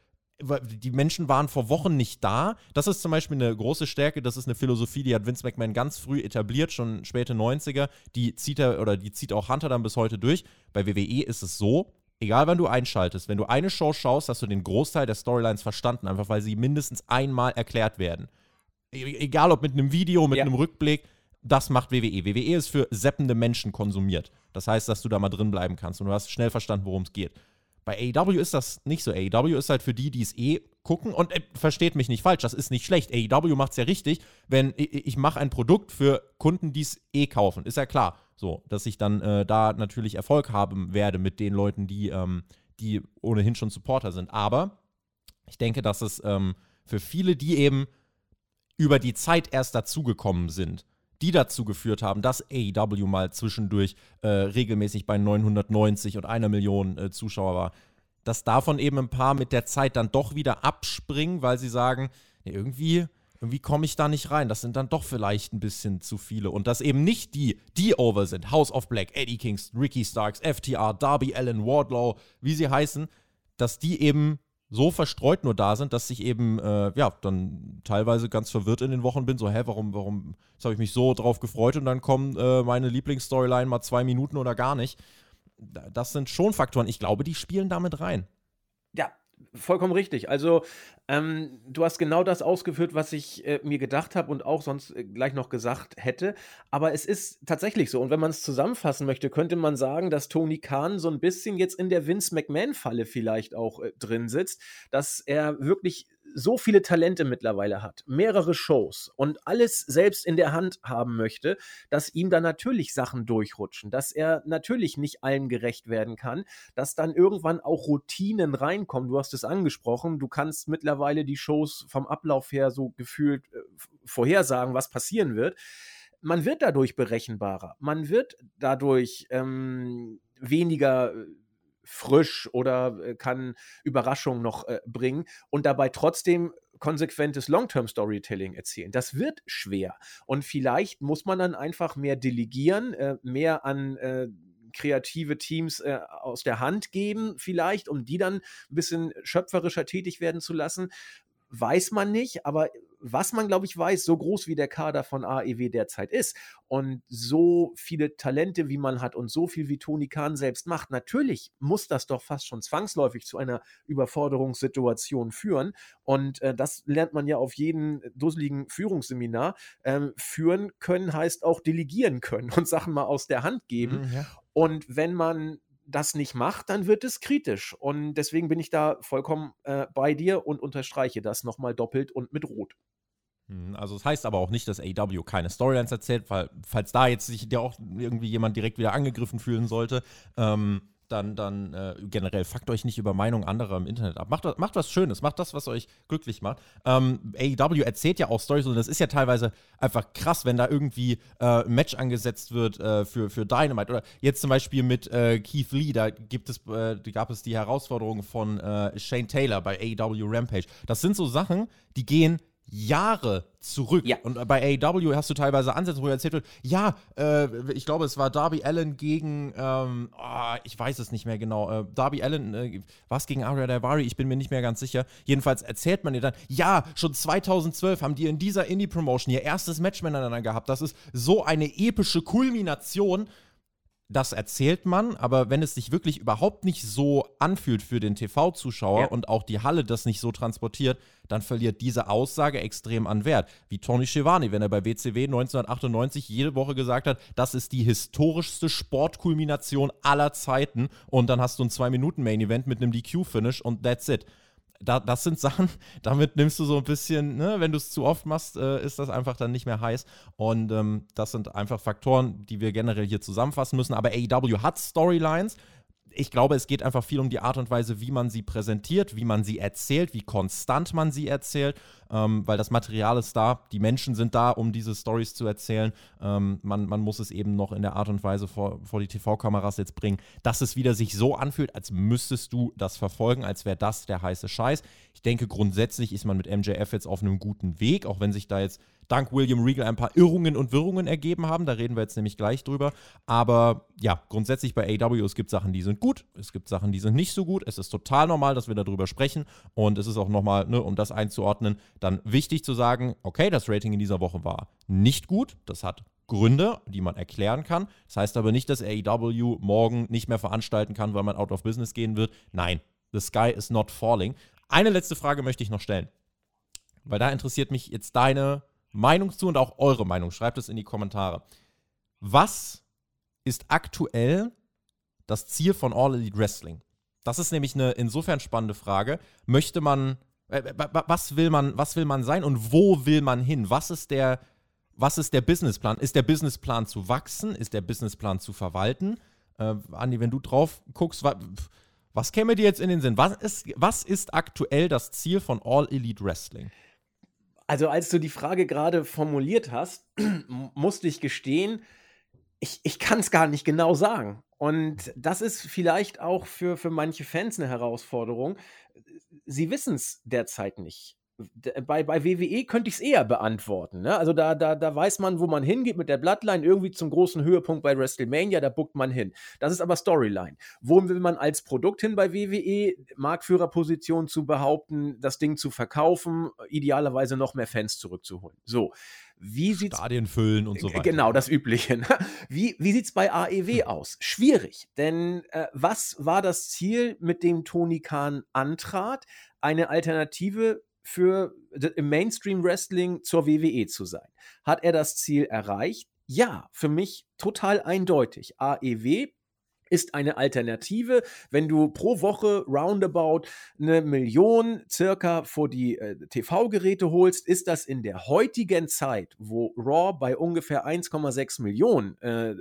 die Menschen waren vor Wochen nicht da. Das ist zum Beispiel eine große Stärke. Das ist eine Philosophie, die hat Vince McMahon ganz früh etabliert, schon späte 90er. Die zieht er oder die zieht auch Hunter dann bis heute durch. Bei WWE ist es so, egal wann du einschaltest, wenn du eine Show schaust, hast du den Großteil der Storylines verstanden, einfach weil sie mindestens einmal erklärt werden. E egal ob mit einem Video, mit ja. einem Rückblick, das macht WWE. WWE ist für seppende Menschen konsumiert. Das heißt, dass du da mal drin bleiben kannst und du hast schnell verstanden, worum es geht. Bei AEW ist das nicht so. AEW ist halt für die, die es eh gucken und äh, versteht mich nicht falsch, das ist nicht schlecht. AEW macht es ja richtig, wenn ich, ich mache ein Produkt für Kunden, die es eh kaufen. Ist ja klar, so, dass ich dann äh, da natürlich Erfolg haben werde mit den Leuten, die, ähm, die ohnehin schon Supporter sind. Aber ich denke, dass es ähm, für viele, die eben über die Zeit erst dazugekommen sind, die dazu geführt haben, dass AEW mal zwischendurch äh, regelmäßig bei 990 und einer Million äh, Zuschauer war, dass davon eben ein paar mit der Zeit dann doch wieder abspringen, weil sie sagen, ja, irgendwie, irgendwie komme ich da nicht rein. Das sind dann doch vielleicht ein bisschen zu viele. Und dass eben nicht die, die over sind, House of Black, Eddie Kingston, Ricky Starks, FTR, Darby Allen, Wardlow, wie sie heißen, dass die eben so verstreut nur da sind, dass ich eben, äh, ja, dann teilweise ganz verwirrt in den Wochen bin, so, hä, warum, warum, jetzt habe ich mich so drauf gefreut und dann kommen äh, meine Lieblingsstoryline mal zwei Minuten oder gar nicht. Das sind schon Faktoren. Ich glaube, die spielen damit rein. Vollkommen richtig. Also, ähm, du hast genau das ausgeführt, was ich äh, mir gedacht habe und auch sonst äh, gleich noch gesagt hätte. Aber es ist tatsächlich so. Und wenn man es zusammenfassen möchte, könnte man sagen, dass Tony Khan so ein bisschen jetzt in der Vince McMahon-Falle vielleicht auch äh, drin sitzt, dass er wirklich so viele Talente mittlerweile hat, mehrere Shows und alles selbst in der Hand haben möchte, dass ihm dann natürlich Sachen durchrutschen, dass er natürlich nicht allen gerecht werden kann, dass dann irgendwann auch Routinen reinkommen. Du hast es angesprochen, du kannst mittlerweile die Shows vom Ablauf her so gefühlt äh, vorhersagen, was passieren wird. Man wird dadurch berechenbarer, man wird dadurch ähm, weniger äh, frisch oder äh, kann Überraschungen noch äh, bringen und dabei trotzdem konsequentes Long-Term-Storytelling erzählen. Das wird schwer. Und vielleicht muss man dann einfach mehr delegieren, äh, mehr an äh, kreative Teams äh, aus der Hand geben, vielleicht, um die dann ein bisschen schöpferischer tätig werden zu lassen. Weiß man nicht, aber was man, glaube ich, weiß, so groß wie der Kader von AEW derzeit ist und so viele Talente, wie man hat und so viel wie Toni Kahn selbst macht, natürlich muss das doch fast schon zwangsläufig zu einer Überforderungssituation führen. Und äh, das lernt man ja auf jedem dusseligen Führungsseminar. Ähm, führen können heißt auch delegieren können und Sachen mal aus der Hand geben. Mhm, ja. Und wenn man das nicht macht, dann wird es kritisch. Und deswegen bin ich da vollkommen äh, bei dir und unterstreiche das nochmal doppelt und mit Rot. Hm, also das heißt aber auch nicht, dass AW keine Storylines erzählt, weil falls da jetzt sich ja auch irgendwie jemand direkt wieder angegriffen fühlen sollte, ähm, dann, dann äh, generell fuckt euch nicht über Meinungen anderer im Internet ab. Macht, macht was Schönes, macht das, was euch glücklich macht. Ähm, AEW erzählt ja auch Stories und das ist ja teilweise einfach krass, wenn da irgendwie äh, ein Match angesetzt wird äh, für, für Dynamite. Oder jetzt zum Beispiel mit äh, Keith Lee, da gibt es, äh, gab es die Herausforderung von äh, Shane Taylor bei AEW Rampage. Das sind so Sachen, die gehen Jahre zurück. Ja. Und bei AEW hast du teilweise Ansätze, wo erzählt wird, ja, äh, ich glaube, es war Darby Allen gegen, ähm, oh, ich weiß es nicht mehr genau, äh, Darby Allen, äh, was gegen Aria Davari, ich bin mir nicht mehr ganz sicher. Jedenfalls erzählt man dir dann, ja, schon 2012 haben die in dieser Indie-Promotion ihr erstes Match miteinander gehabt. Das ist so eine epische Kulmination das erzählt man, aber wenn es sich wirklich überhaupt nicht so anfühlt für den TV-Zuschauer ja. und auch die Halle das nicht so transportiert, dann verliert diese Aussage extrem an Wert. Wie Tony Schiavone, wenn er bei WCW 1998 jede Woche gesagt hat, das ist die historischste Sportkulmination aller Zeiten und dann hast du ein 2-Minuten-Main-Event mit einem DQ-Finish und that's it da, das sind Sachen, damit nimmst du so ein bisschen, ne, wenn du es zu oft machst, äh, ist das einfach dann nicht mehr heiß. Und ähm, das sind einfach Faktoren, die wir generell hier zusammenfassen müssen. Aber AEW hat Storylines, ich glaube, es geht einfach viel um die Art und Weise, wie man sie präsentiert, wie man sie erzählt, wie konstant man sie erzählt, ähm, weil das Material ist da, die Menschen sind da, um diese Stories zu erzählen. Ähm, man, man muss es eben noch in der Art und Weise vor, vor die TV-Kameras jetzt bringen, dass es wieder sich so anfühlt, als müsstest du das verfolgen, als wäre das der heiße Scheiß. Ich denke, grundsätzlich ist man mit MJF jetzt auf einem guten Weg, auch wenn sich da jetzt dank William Regal ein paar Irrungen und Wirrungen ergeben haben. Da reden wir jetzt nämlich gleich drüber. Aber ja, grundsätzlich bei AW, es gibt Sachen, die sind gut, es gibt Sachen, die sind nicht so gut. Es ist total normal, dass wir darüber sprechen. Und es ist auch nochmal, ne, um das einzuordnen, dann wichtig zu sagen, okay, das Rating in dieser Woche war nicht gut. Das hat Gründe, die man erklären kann. Das heißt aber nicht, dass AEW morgen nicht mehr veranstalten kann, weil man out of business gehen wird. Nein, the sky is not falling. Eine letzte Frage möchte ich noch stellen, weil da interessiert mich jetzt deine Meinung zu und auch eure Meinung. Schreibt es in die Kommentare. Was ist aktuell das Ziel von All Elite Wrestling? Das ist nämlich eine insofern spannende Frage. Möchte man, äh, was will man, was will man sein und wo will man hin? Was ist der, was ist der Businessplan? Ist der Businessplan zu wachsen? Ist der Businessplan zu verwalten? Äh, Andi, wenn du drauf guckst, was, was käme dir jetzt in den Sinn? Was ist, was ist aktuell das Ziel von All Elite Wrestling? Also, als du die Frage gerade formuliert hast, musste ich gestehen, ich, ich kann es gar nicht genau sagen. Und das ist vielleicht auch für, für manche Fans eine Herausforderung. Sie wissen es derzeit nicht. Bei, bei WWE könnte ich es eher beantworten. Ne? Also da, da, da weiß man, wo man hingeht mit der Bloodline, irgendwie zum großen Höhepunkt bei WrestleMania, da buckt man hin. Das ist aber Storyline. Wo will man als Produkt hin bei WWE? Marktführerposition zu behaupten, das Ding zu verkaufen, idealerweise noch mehr Fans zurückzuholen. So. Wie sieht's, Stadien füllen und so weiter. Genau, das Übliche. Ne? Wie, wie sieht es bei AEW aus? Schwierig, denn äh, was war das Ziel, mit dem Tony Khan antrat? Eine Alternative für im Mainstream Wrestling zur WWE zu sein. Hat er das Ziel erreicht? Ja, für mich total eindeutig. AEW ist eine Alternative. Wenn du pro Woche roundabout eine Million circa vor die äh, TV-Geräte holst, ist das in der heutigen Zeit, wo Raw bei ungefähr 1,6 Millionen äh,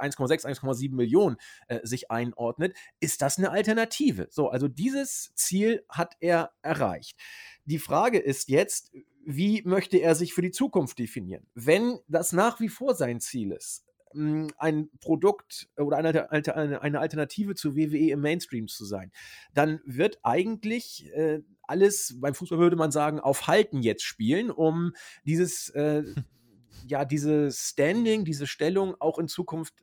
1,6, 1,7 Millionen äh, sich einordnet, ist das eine Alternative. So, also dieses Ziel hat er erreicht. Die Frage ist jetzt, wie möchte er sich für die Zukunft definieren? Wenn das nach wie vor sein Ziel ist, hm, ein Produkt oder eine, Alternative zu WWE im Mainstream zu sein, dann wird eigentlich äh, alles, beim Fußball würde man sagen, auf Halten jetzt spielen, um dieses, äh, ja, dieses Standing, diese Stellung auch in Zukunft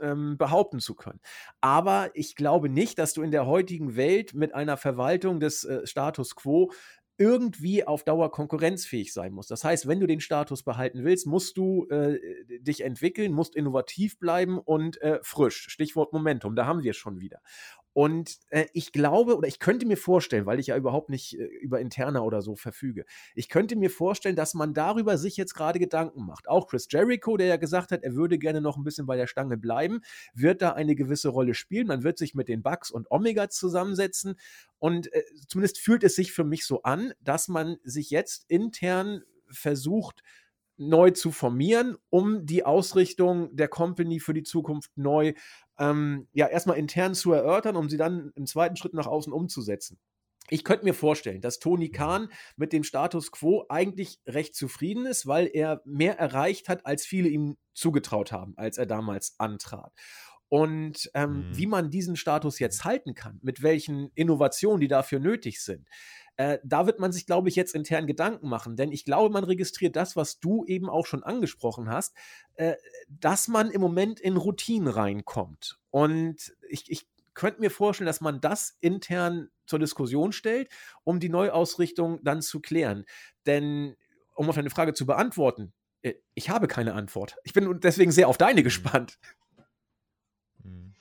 ähm, behaupten zu können. Aber ich glaube nicht, dass du in der heutigen Welt mit einer Verwaltung des äh, Status quo irgendwie auf Dauer konkurrenzfähig sein muss. Das heißt, wenn du den Status behalten willst, musst du äh, dich entwickeln, musst innovativ bleiben und äh, frisch. Stichwort Momentum, da haben wir schon wieder. Und äh, ich glaube, oder ich könnte mir vorstellen, weil ich ja überhaupt nicht äh, über Interna oder so verfüge, ich könnte mir vorstellen, dass man darüber sich jetzt gerade Gedanken macht. Auch Chris Jericho, der ja gesagt hat, er würde gerne noch ein bisschen bei der Stange bleiben, wird da eine gewisse Rolle spielen. Man wird sich mit den Bugs und Omega zusammensetzen. Und äh, zumindest fühlt es sich für mich so an, dass man sich jetzt intern versucht, neu zu formieren, um die Ausrichtung der Company für die Zukunft neu ähm, ja, erstmal intern zu erörtern, um sie dann im zweiten Schritt nach außen umzusetzen. Ich könnte mir vorstellen, dass Tony Khan mit dem Status quo eigentlich recht zufrieden ist, weil er mehr erreicht hat, als viele ihm zugetraut haben, als er damals antrat. Und ähm, mhm. wie man diesen Status jetzt halten kann, mit welchen Innovationen, die dafür nötig sind, äh, da wird man sich, glaube ich, jetzt intern Gedanken machen, denn ich glaube, man registriert das, was du eben auch schon angesprochen hast, äh, dass man im Moment in Routinen reinkommt. Und ich, ich könnte mir vorstellen, dass man das intern zur Diskussion stellt, um die Neuausrichtung dann zu klären. Denn, um auf deine Frage zu beantworten, äh, ich habe keine Antwort. Ich bin deswegen sehr auf deine mhm. gespannt. Mhm.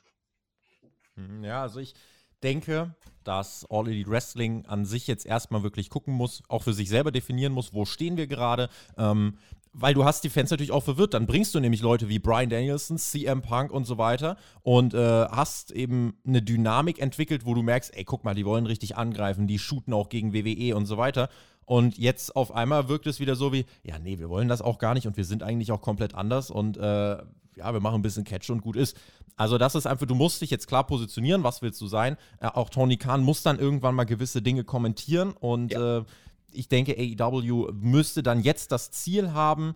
Mhm, ja, also ich denke, dass All Elite Wrestling an sich jetzt erstmal wirklich gucken muss, auch für sich selber definieren muss, wo stehen wir gerade. Ähm, weil du hast die Fans natürlich auch verwirrt. Dann bringst du nämlich Leute wie Brian Danielson, CM Punk und so weiter und äh, hast eben eine Dynamik entwickelt, wo du merkst, ey, guck mal, die wollen richtig angreifen, die shooten auch gegen WWE und so weiter. Und jetzt auf einmal wirkt es wieder so wie, ja, nee, wir wollen das auch gar nicht und wir sind eigentlich auch komplett anders und äh, ja, wir machen ein bisschen Catch und gut ist. Also das ist einfach, du musst dich jetzt klar positionieren, was willst du sein. Äh, auch Tony Khan muss dann irgendwann mal gewisse Dinge kommentieren und ja. äh, ich denke, AEW müsste dann jetzt das Ziel haben,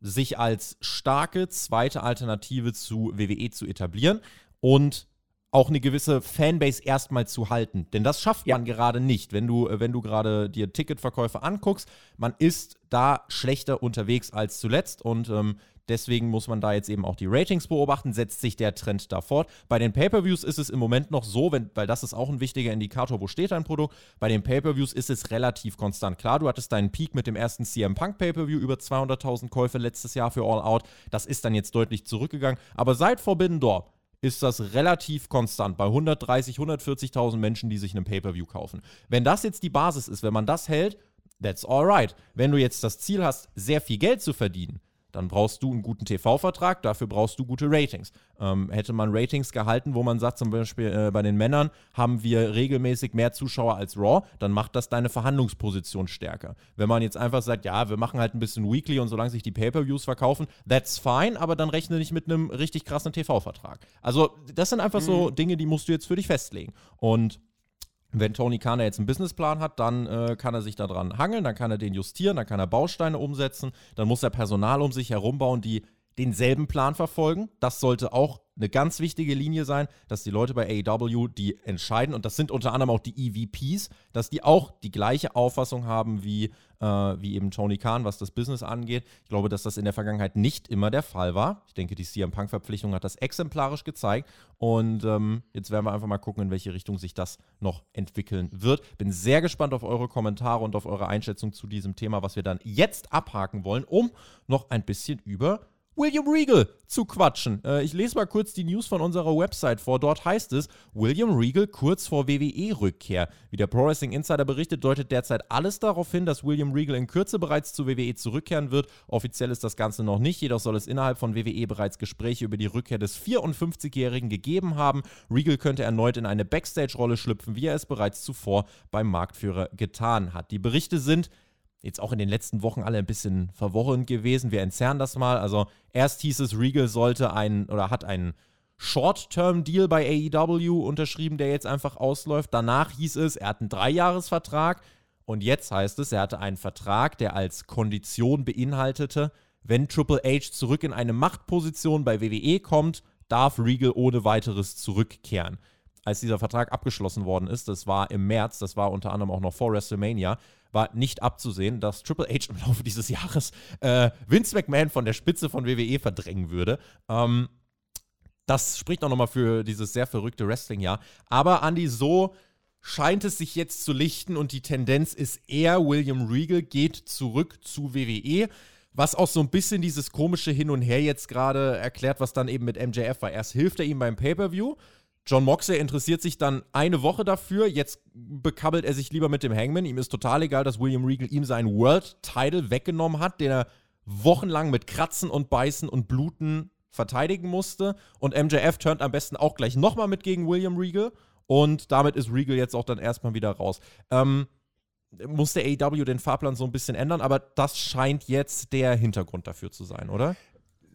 sich als starke zweite Alternative zu WWE zu etablieren und auch eine gewisse Fanbase erstmal zu halten. Denn das schafft ja. man gerade nicht. Wenn du, wenn du gerade dir Ticketverkäufe anguckst, man ist da schlechter unterwegs als zuletzt und ähm, Deswegen muss man da jetzt eben auch die Ratings beobachten, setzt sich der Trend da fort. Bei den Pay-per-Views ist es im Moment noch so, wenn, weil das ist auch ein wichtiger Indikator, wo steht dein Produkt. Bei den Pay-per-Views ist es relativ konstant. Klar, du hattest deinen Peak mit dem ersten CM Punk Pay-per-View über 200.000 Käufe letztes Jahr für All Out. Das ist dann jetzt deutlich zurückgegangen. Aber seit Forbidden Door ist das relativ konstant bei 130, 140.000 Menschen, die sich einen Pay-per-View kaufen. Wenn das jetzt die Basis ist, wenn man das hält, that's alright. Wenn du jetzt das Ziel hast, sehr viel Geld zu verdienen, dann brauchst du einen guten TV-Vertrag, dafür brauchst du gute Ratings. Ähm, hätte man Ratings gehalten, wo man sagt, zum Beispiel äh, bei den Männern haben wir regelmäßig mehr Zuschauer als Raw, dann macht das deine Verhandlungsposition stärker. Wenn man jetzt einfach sagt, ja, wir machen halt ein bisschen Weekly und solange sich die Pay-Per-Views verkaufen, that's fine, aber dann rechne nicht mit einem richtig krassen TV-Vertrag. Also, das sind einfach mhm. so Dinge, die musst du jetzt für dich festlegen. Und wenn Tony Khan jetzt einen Businessplan hat, dann äh, kann er sich daran hangeln, dann kann er den justieren, dann kann er Bausteine umsetzen, dann muss er Personal um sich herum bauen, die denselben Plan verfolgen. Das sollte auch eine ganz wichtige Linie sein, dass die Leute bei AEW, die entscheiden, und das sind unter anderem auch die EVPs, dass die auch die gleiche Auffassung haben wie, äh, wie eben Tony Khan, was das Business angeht. Ich glaube, dass das in der Vergangenheit nicht immer der Fall war. Ich denke, die CM Punk-Verpflichtung hat das exemplarisch gezeigt. Und ähm, jetzt werden wir einfach mal gucken, in welche Richtung sich das noch entwickeln wird. Bin sehr gespannt auf eure Kommentare und auf eure Einschätzung zu diesem Thema, was wir dann jetzt abhaken wollen, um noch ein bisschen über William Regal zu quatschen. Äh, ich lese mal kurz die News von unserer Website vor. Dort heißt es, William Regal kurz vor WWE-Rückkehr. Wie der Pro Wrestling Insider berichtet, deutet derzeit alles darauf hin, dass William Regal in Kürze bereits zu WWE zurückkehren wird. Offiziell ist das Ganze noch nicht, jedoch soll es innerhalb von WWE bereits Gespräche über die Rückkehr des 54-Jährigen gegeben haben. Regal könnte erneut in eine Backstage-Rolle schlüpfen, wie er es bereits zuvor beim Marktführer getan hat. Die Berichte sind jetzt auch in den letzten Wochen alle ein bisschen verworrend gewesen. Wir entzerren das mal. Also erst hieß es, Regal sollte ein oder hat einen Short-Term-Deal bei AEW unterschrieben, der jetzt einfach ausläuft. Danach hieß es, er hat einen Dreijahresvertrag. Und jetzt heißt es, er hatte einen Vertrag, der als Kondition beinhaltete, wenn Triple H zurück in eine Machtposition bei WWE kommt, darf Regal ohne weiteres zurückkehren. Als dieser Vertrag abgeschlossen worden ist, das war im März, das war unter anderem auch noch vor WrestleMania, war nicht abzusehen, dass Triple H im Laufe dieses Jahres äh, Vince McMahon von der Spitze von WWE verdrängen würde. Ähm, das spricht auch nochmal für dieses sehr verrückte Wrestling-Jahr. Aber Andy, so scheint es sich jetzt zu lichten und die Tendenz ist eher, William Regal geht zurück zu WWE. Was auch so ein bisschen dieses komische Hin und Her jetzt gerade erklärt, was dann eben mit MJF war. Erst hilft er ihm beim Pay-Per-View, John Moxley interessiert sich dann eine Woche dafür. Jetzt bekabbelt er sich lieber mit dem Hangman. Ihm ist total egal, dass William Regal ihm seinen World Title weggenommen hat, den er wochenlang mit Kratzen und Beißen und Bluten verteidigen musste. Und MJF turnt am besten auch gleich nochmal mit gegen William Regal. Und damit ist Regal jetzt auch dann erstmal wieder raus. Ähm, muss der AEW den Fahrplan so ein bisschen ändern, aber das scheint jetzt der Hintergrund dafür zu sein, oder?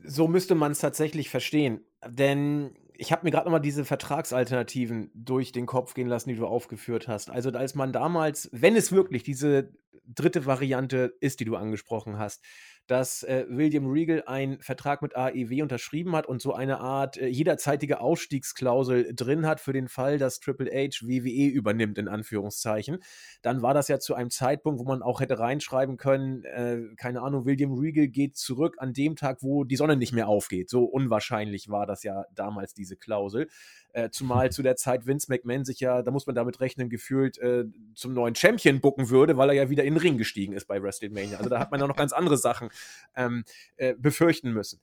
So müsste man es tatsächlich verstehen. Denn ich habe mir gerade nochmal diese Vertragsalternativen durch den Kopf gehen lassen, die du aufgeführt hast. Also als man damals, wenn es wirklich diese dritte Variante ist, die du angesprochen hast, dass äh, William Regal einen Vertrag mit AEW unterschrieben hat und so eine Art äh, jederzeitige Ausstiegsklausel drin hat für den Fall, dass Triple H WWE übernimmt, in Anführungszeichen. Dann war das ja zu einem Zeitpunkt, wo man auch hätte reinschreiben können, äh, keine Ahnung, William Regal geht zurück an dem Tag, wo die Sonne nicht mehr aufgeht. So unwahrscheinlich war das ja damals diese Klausel. Äh, zumal zu der Zeit Vince McMahon sich ja, da muss man damit rechnen, gefühlt äh, zum neuen Champion bucken würde, weil er ja wieder in den Ring gestiegen ist bei WrestleMania. Also da hat man ja noch ganz andere Sachen ähm, äh, befürchten müssen.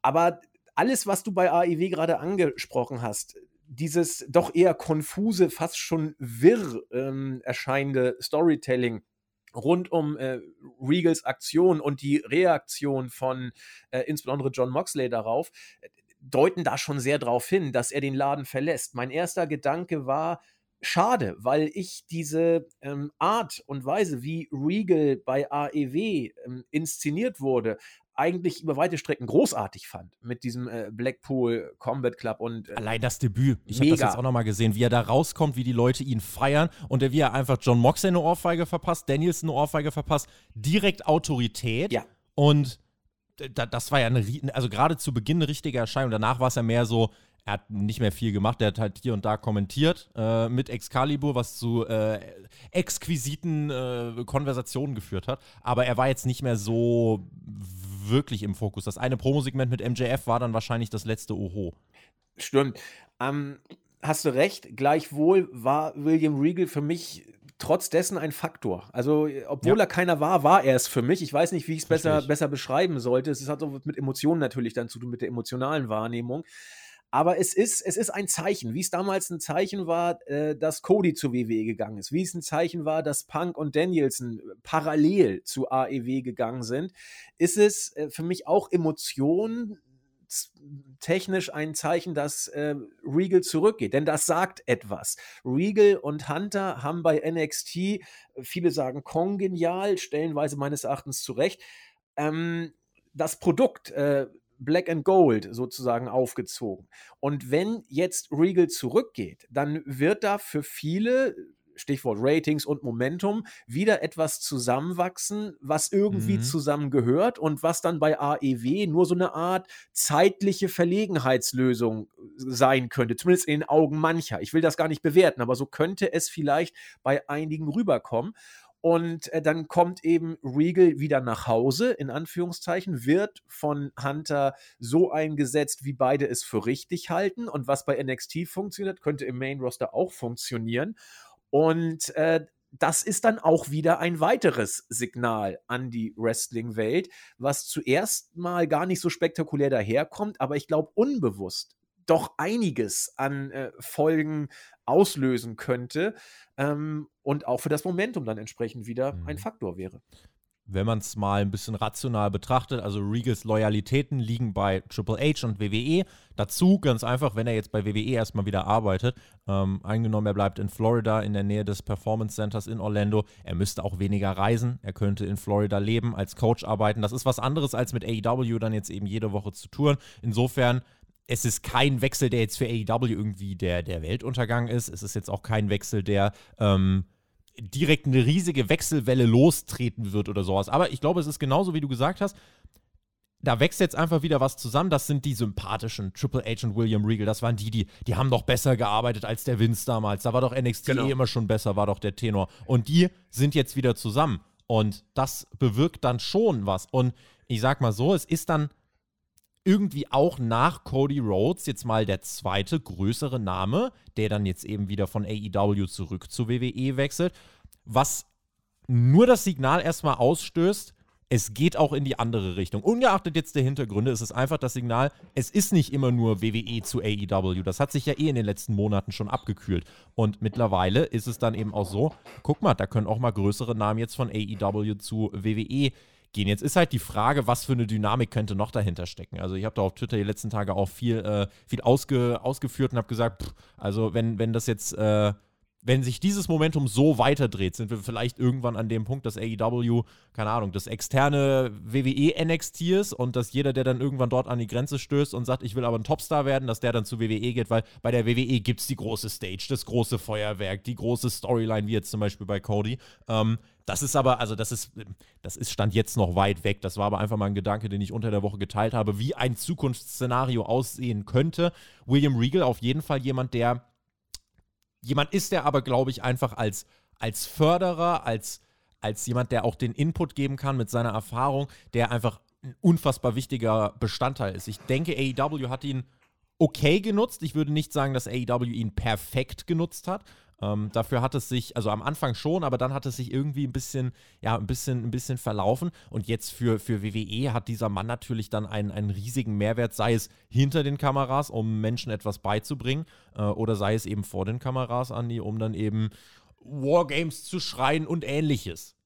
Aber alles, was du bei AEW gerade angesprochen hast, dieses doch eher konfuse, fast schon wirr ähm, erscheinende Storytelling, rund um äh, Regals Aktion und die Reaktion von äh, insbesondere John Moxley darauf, deuten da schon sehr darauf hin, dass er den Laden verlässt. Mein erster Gedanke war, schade, weil ich diese ähm, Art und Weise, wie Regal bei AEW ähm, inszeniert wurde, eigentlich über weite Strecken großartig fand mit diesem äh, Blackpool Combat Club und äh, allein das Debüt. Ich habe das jetzt auch nochmal gesehen, wie er da rauskommt, wie die Leute ihn feiern und wie er einfach John Moxley eine Ohrfeige verpasst, Daniels eine Ohrfeige verpasst, direkt Autorität ja. und das war ja eine, also gerade zu Beginn eine richtige Erscheinung. Danach war es ja mehr so, er hat nicht mehr viel gemacht, er hat halt hier und da kommentiert äh, mit Excalibur, was zu äh, exquisiten äh, Konversationen geführt hat. Aber er war jetzt nicht mehr so wirklich im Fokus. Das eine Promosegment mit MJF war dann wahrscheinlich das letzte Oho. Stimmt. Ähm, hast du recht. Gleichwohl war William Regal für mich trotz dessen ein Faktor. Also, obwohl ja. er keiner war, war er es für mich. Ich weiß nicht, wie ich es besser, besser beschreiben sollte. Es hat so mit Emotionen natürlich dann zu tun, mit der emotionalen Wahrnehmung. Aber es ist, es ist ein Zeichen, wie es damals ein Zeichen war, äh, dass Cody zu WWE gegangen ist, wie es ein Zeichen war, dass Punk und Danielson parallel zu AEW gegangen sind, ist es äh, für mich auch Emotionen, technisch ein Zeichen, dass äh, Regal zurückgeht, denn das sagt etwas. Regal und Hunter haben bei NXT, viele sagen kongenial, stellenweise meines Erachtens zurecht, ähm, das Produkt äh, Black and Gold sozusagen aufgezogen. Und wenn jetzt Regal zurückgeht, dann wird da für viele Stichwort Ratings und Momentum, wieder etwas zusammenwachsen, was irgendwie mhm. zusammengehört und was dann bei AEW nur so eine Art zeitliche Verlegenheitslösung sein könnte, zumindest in den Augen mancher. Ich will das gar nicht bewerten, aber so könnte es vielleicht bei einigen rüberkommen. Und äh, dann kommt eben Regal wieder nach Hause, in Anführungszeichen, wird von Hunter so eingesetzt, wie beide es für richtig halten. Und was bei NXT funktioniert, könnte im Main Roster auch funktionieren. Und äh, das ist dann auch wieder ein weiteres Signal an die Wrestling-Welt, was zuerst mal gar nicht so spektakulär daherkommt, aber ich glaube unbewusst doch einiges an äh, Folgen auslösen könnte ähm, und auch für das Momentum dann entsprechend wieder mhm. ein Faktor wäre. Wenn man es mal ein bisschen rational betrachtet, also Regals Loyalitäten liegen bei Triple H und WWE. Dazu ganz einfach, wenn er jetzt bei WWE erstmal wieder arbeitet, ähm, eingenommen, er bleibt in Florida in der Nähe des Performance Centers in Orlando. Er müsste auch weniger reisen. Er könnte in Florida leben, als Coach arbeiten. Das ist was anderes als mit AEW dann jetzt eben jede Woche zu touren. Insofern es ist kein Wechsel, der jetzt für AEW irgendwie der, der Weltuntergang ist. Es ist jetzt auch kein Wechsel, der ähm, direkt eine riesige Wechselwelle lostreten wird oder sowas. Aber ich glaube, es ist genauso, wie du gesagt hast. Da wächst jetzt einfach wieder was zusammen. Das sind die sympathischen Triple H und William Regal. Das waren die, die, die haben doch besser gearbeitet als der Vince damals. Da war doch NXT genau. eh immer schon besser, war doch der Tenor. Und die sind jetzt wieder zusammen. Und das bewirkt dann schon was. Und ich sag mal so, es ist dann irgendwie auch nach Cody Rhodes jetzt mal der zweite größere Name, der dann jetzt eben wieder von AEW zurück zu WWE wechselt, was nur das Signal erstmal ausstößt, es geht auch in die andere Richtung. Ungeachtet jetzt der Hintergründe, ist es einfach das Signal, es ist nicht immer nur WWE zu AEW. Das hat sich ja eh in den letzten Monaten schon abgekühlt. Und mittlerweile ist es dann eben auch so, guck mal, da können auch mal größere Namen jetzt von AEW zu WWE gehen. Jetzt ist halt die Frage, was für eine Dynamik könnte noch dahinter stecken. Also ich habe da auf Twitter die letzten Tage auch viel, äh, viel ausge, ausgeführt und habe gesagt, pff, also wenn, wenn das jetzt, äh, wenn sich dieses Momentum so weiterdreht, sind wir vielleicht irgendwann an dem Punkt, dass AEW, keine Ahnung, das externe WWE NXT ist und dass jeder, der dann irgendwann dort an die Grenze stößt und sagt, ich will aber ein Topstar werden, dass der dann zu WWE geht, weil bei der WWE gibt es die große Stage, das große Feuerwerk, die große Storyline, wie jetzt zum Beispiel bei Cody. Ähm, das ist aber, also das ist, das ist Stand jetzt noch weit weg. Das war aber einfach mal ein Gedanke, den ich unter der Woche geteilt habe, wie ein Zukunftsszenario aussehen könnte. William Regal auf jeden Fall jemand, der jemand ist, der aber, glaube ich, einfach als, als Förderer, als, als jemand, der auch den Input geben kann mit seiner Erfahrung, der einfach ein unfassbar wichtiger Bestandteil ist. Ich denke, AEW hat ihn okay genutzt. Ich würde nicht sagen, dass AEW ihn perfekt genutzt hat. Ähm, dafür hat es sich, also am Anfang schon, aber dann hat es sich irgendwie ein bisschen, ja, ein bisschen, ein bisschen verlaufen. Und jetzt für, für WWE hat dieser Mann natürlich dann einen, einen riesigen Mehrwert, sei es hinter den Kameras, um Menschen etwas beizubringen, äh, oder sei es eben vor den Kameras, Andi, um dann eben Wargames zu schreien und ähnliches.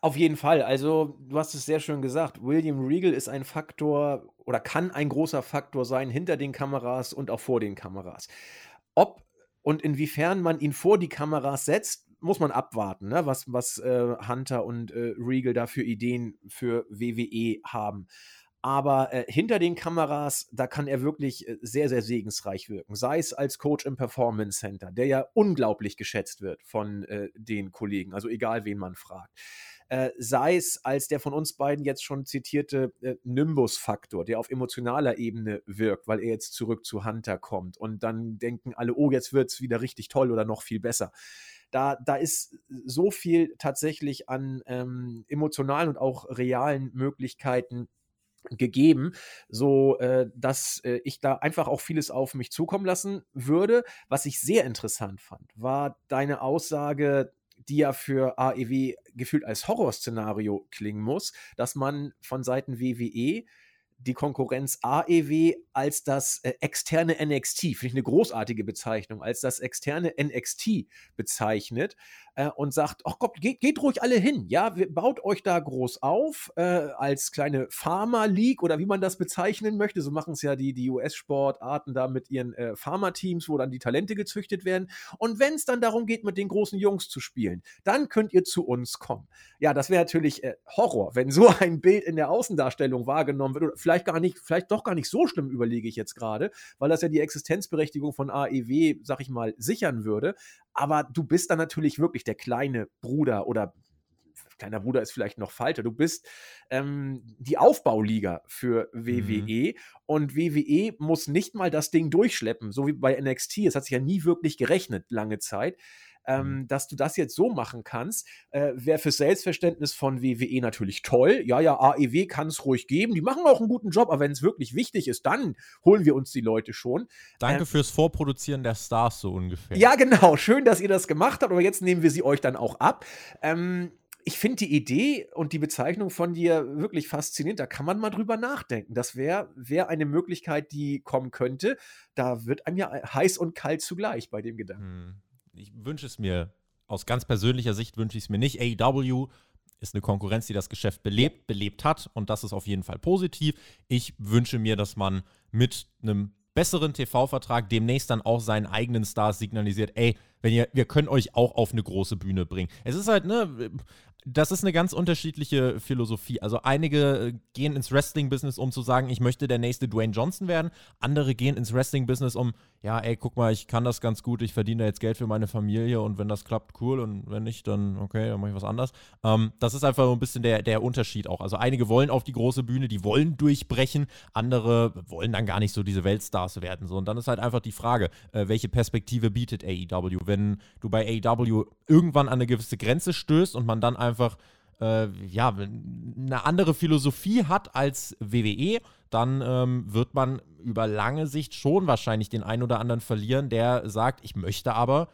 Auf jeden Fall. Also, du hast es sehr schön gesagt. William Regal ist ein Faktor oder kann ein großer Faktor sein hinter den Kameras und auch vor den Kameras. Ob und inwiefern man ihn vor die Kameras setzt, muss man abwarten, ne? was, was äh, Hunter und äh, Regal da für Ideen für WWE haben. Aber äh, hinter den Kameras, da kann er wirklich äh, sehr, sehr segensreich wirken. Sei es als Coach im Performance Center, der ja unglaublich geschätzt wird von äh, den Kollegen, also egal wen man fragt äh, sei es als der von uns beiden jetzt schon zitierte äh, Nimbus-Faktor, der auf emotionaler Ebene wirkt, weil er jetzt zurück zu Hunter kommt und dann denken alle, oh, jetzt wird es wieder richtig toll oder noch viel besser. Da, da ist so viel tatsächlich an ähm, emotionalen und auch realen Möglichkeiten gegeben, so äh, dass äh, ich da einfach auch vieles auf mich zukommen lassen würde. Was ich sehr interessant fand, war deine Aussage, die ja für AEW gefühlt als Horrorszenario klingen muss, dass man von Seiten WWE die Konkurrenz AEW als das äh, externe NXT, finde ich eine großartige Bezeichnung, als das externe NXT bezeichnet äh, und sagt, ach Gott, geht, geht, ruhig alle hin, ja, baut euch da groß auf äh, als kleine Pharma-League oder wie man das bezeichnen möchte, so machen es ja die, die US-Sportarten da mit ihren äh, Pharma-Teams, wo dann die Talente gezüchtet werden und wenn es dann darum geht, mit den großen Jungs zu spielen, dann könnt ihr zu uns kommen. Ja, das wäre natürlich äh, Horror, wenn so ein Bild in der Außendarstellung wahrgenommen wird oder vielleicht gar nicht, vielleicht doch gar nicht so schlimm, überlege ich jetzt gerade, weil das ja die Existenzberechtigung von AEW, sag ich mal, sichern würde. aber du bist dann natürlich wirklich der kleine Bruder oder kleiner Bruder ist vielleicht noch falscher. Du bist ähm, die Aufbauliga für WWE mhm. und WWE muss nicht mal das Ding durchschleppen, so wie bei NXT. Es hat sich ja nie wirklich gerechnet, lange Zeit. Ähm, mhm. dass du das jetzt so machen kannst, äh, wäre fürs Selbstverständnis von WWE natürlich toll. Ja, ja, AEW kann es ruhig geben. Die machen auch einen guten Job, aber wenn es wirklich wichtig ist, dann holen wir uns die Leute schon. Danke ähm, fürs Vorproduzieren der Stars so ungefähr. Ja, genau. Schön, dass ihr das gemacht habt, aber jetzt nehmen wir sie euch dann auch ab. Ähm, ich finde die Idee und die Bezeichnung von dir wirklich faszinierend. Da kann man mal drüber nachdenken. Das wäre wär eine Möglichkeit, die kommen könnte. Da wird einem ja heiß und kalt zugleich bei dem Gedanken. Hm. Ich wünsche es mir, aus ganz persönlicher Sicht wünsche ich es mir nicht. AEW ist eine Konkurrenz, die das Geschäft belebt, belebt hat und das ist auf jeden Fall positiv. Ich wünsche mir, dass man mit einem besseren TV-Vertrag demnächst dann auch seinen eigenen Stars signalisiert, ey, wenn ihr, wir können euch auch auf eine große Bühne bringen. Es ist halt, ne, das ist eine ganz unterschiedliche Philosophie. Also einige äh, gehen ins Wrestling-Business, um zu sagen, ich möchte der nächste Dwayne Johnson werden. Andere gehen ins Wrestling-Business, um, ja, ey, guck mal, ich kann das ganz gut, ich verdiene da jetzt Geld für meine Familie und wenn das klappt, cool und wenn nicht, dann okay, dann mache ich was anderes. Ähm, das ist einfach so ein bisschen der, der Unterschied auch. Also einige wollen auf die große Bühne, die wollen durchbrechen, andere wollen dann gar nicht so diese Weltstars werden. So. Und dann ist halt einfach die Frage, äh, welche Perspektive bietet AEW? Wenn du bei AEW irgendwann an eine gewisse Grenze stößt und man dann einfach einfach äh, ja, eine andere Philosophie hat als WWE, dann ähm, wird man über lange Sicht schon wahrscheinlich den einen oder anderen verlieren, der sagt, ich möchte aber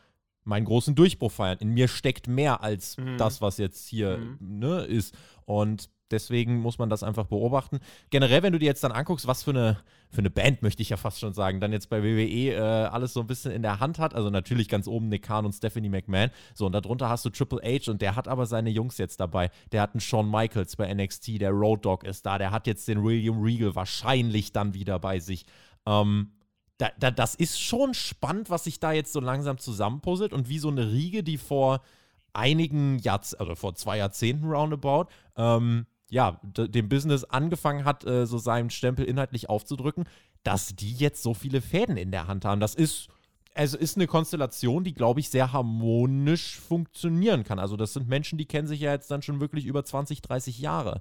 meinen großen Durchbruch feiern. In mir steckt mehr als mhm. das, was jetzt hier mhm. ne, ist. Und Deswegen muss man das einfach beobachten. Generell, wenn du dir jetzt dann anguckst, was für eine, für eine Band, möchte ich ja fast schon sagen, dann jetzt bei WWE äh, alles so ein bisschen in der Hand hat. Also natürlich ganz oben Nick Khan und Stephanie McMahon. So, und darunter hast du Triple H und der hat aber seine Jungs jetzt dabei. Der hat einen Shawn Michaels bei NXT, der Road Dog ist da, der hat jetzt den William Regal wahrscheinlich dann wieder bei sich. Ähm, da, da, das ist schon spannend, was sich da jetzt so langsam zusammenpuzzelt und wie so eine Riege, die vor einigen Jahrzehnten, also vor zwei Jahrzehnten roundabout, ähm, ja, dem Business angefangen hat, äh, so seinen Stempel inhaltlich aufzudrücken, dass die jetzt so viele Fäden in der Hand haben. Das ist, also ist eine Konstellation, die, glaube ich, sehr harmonisch funktionieren kann. Also das sind Menschen, die kennen sich ja jetzt dann schon wirklich über 20, 30 Jahre.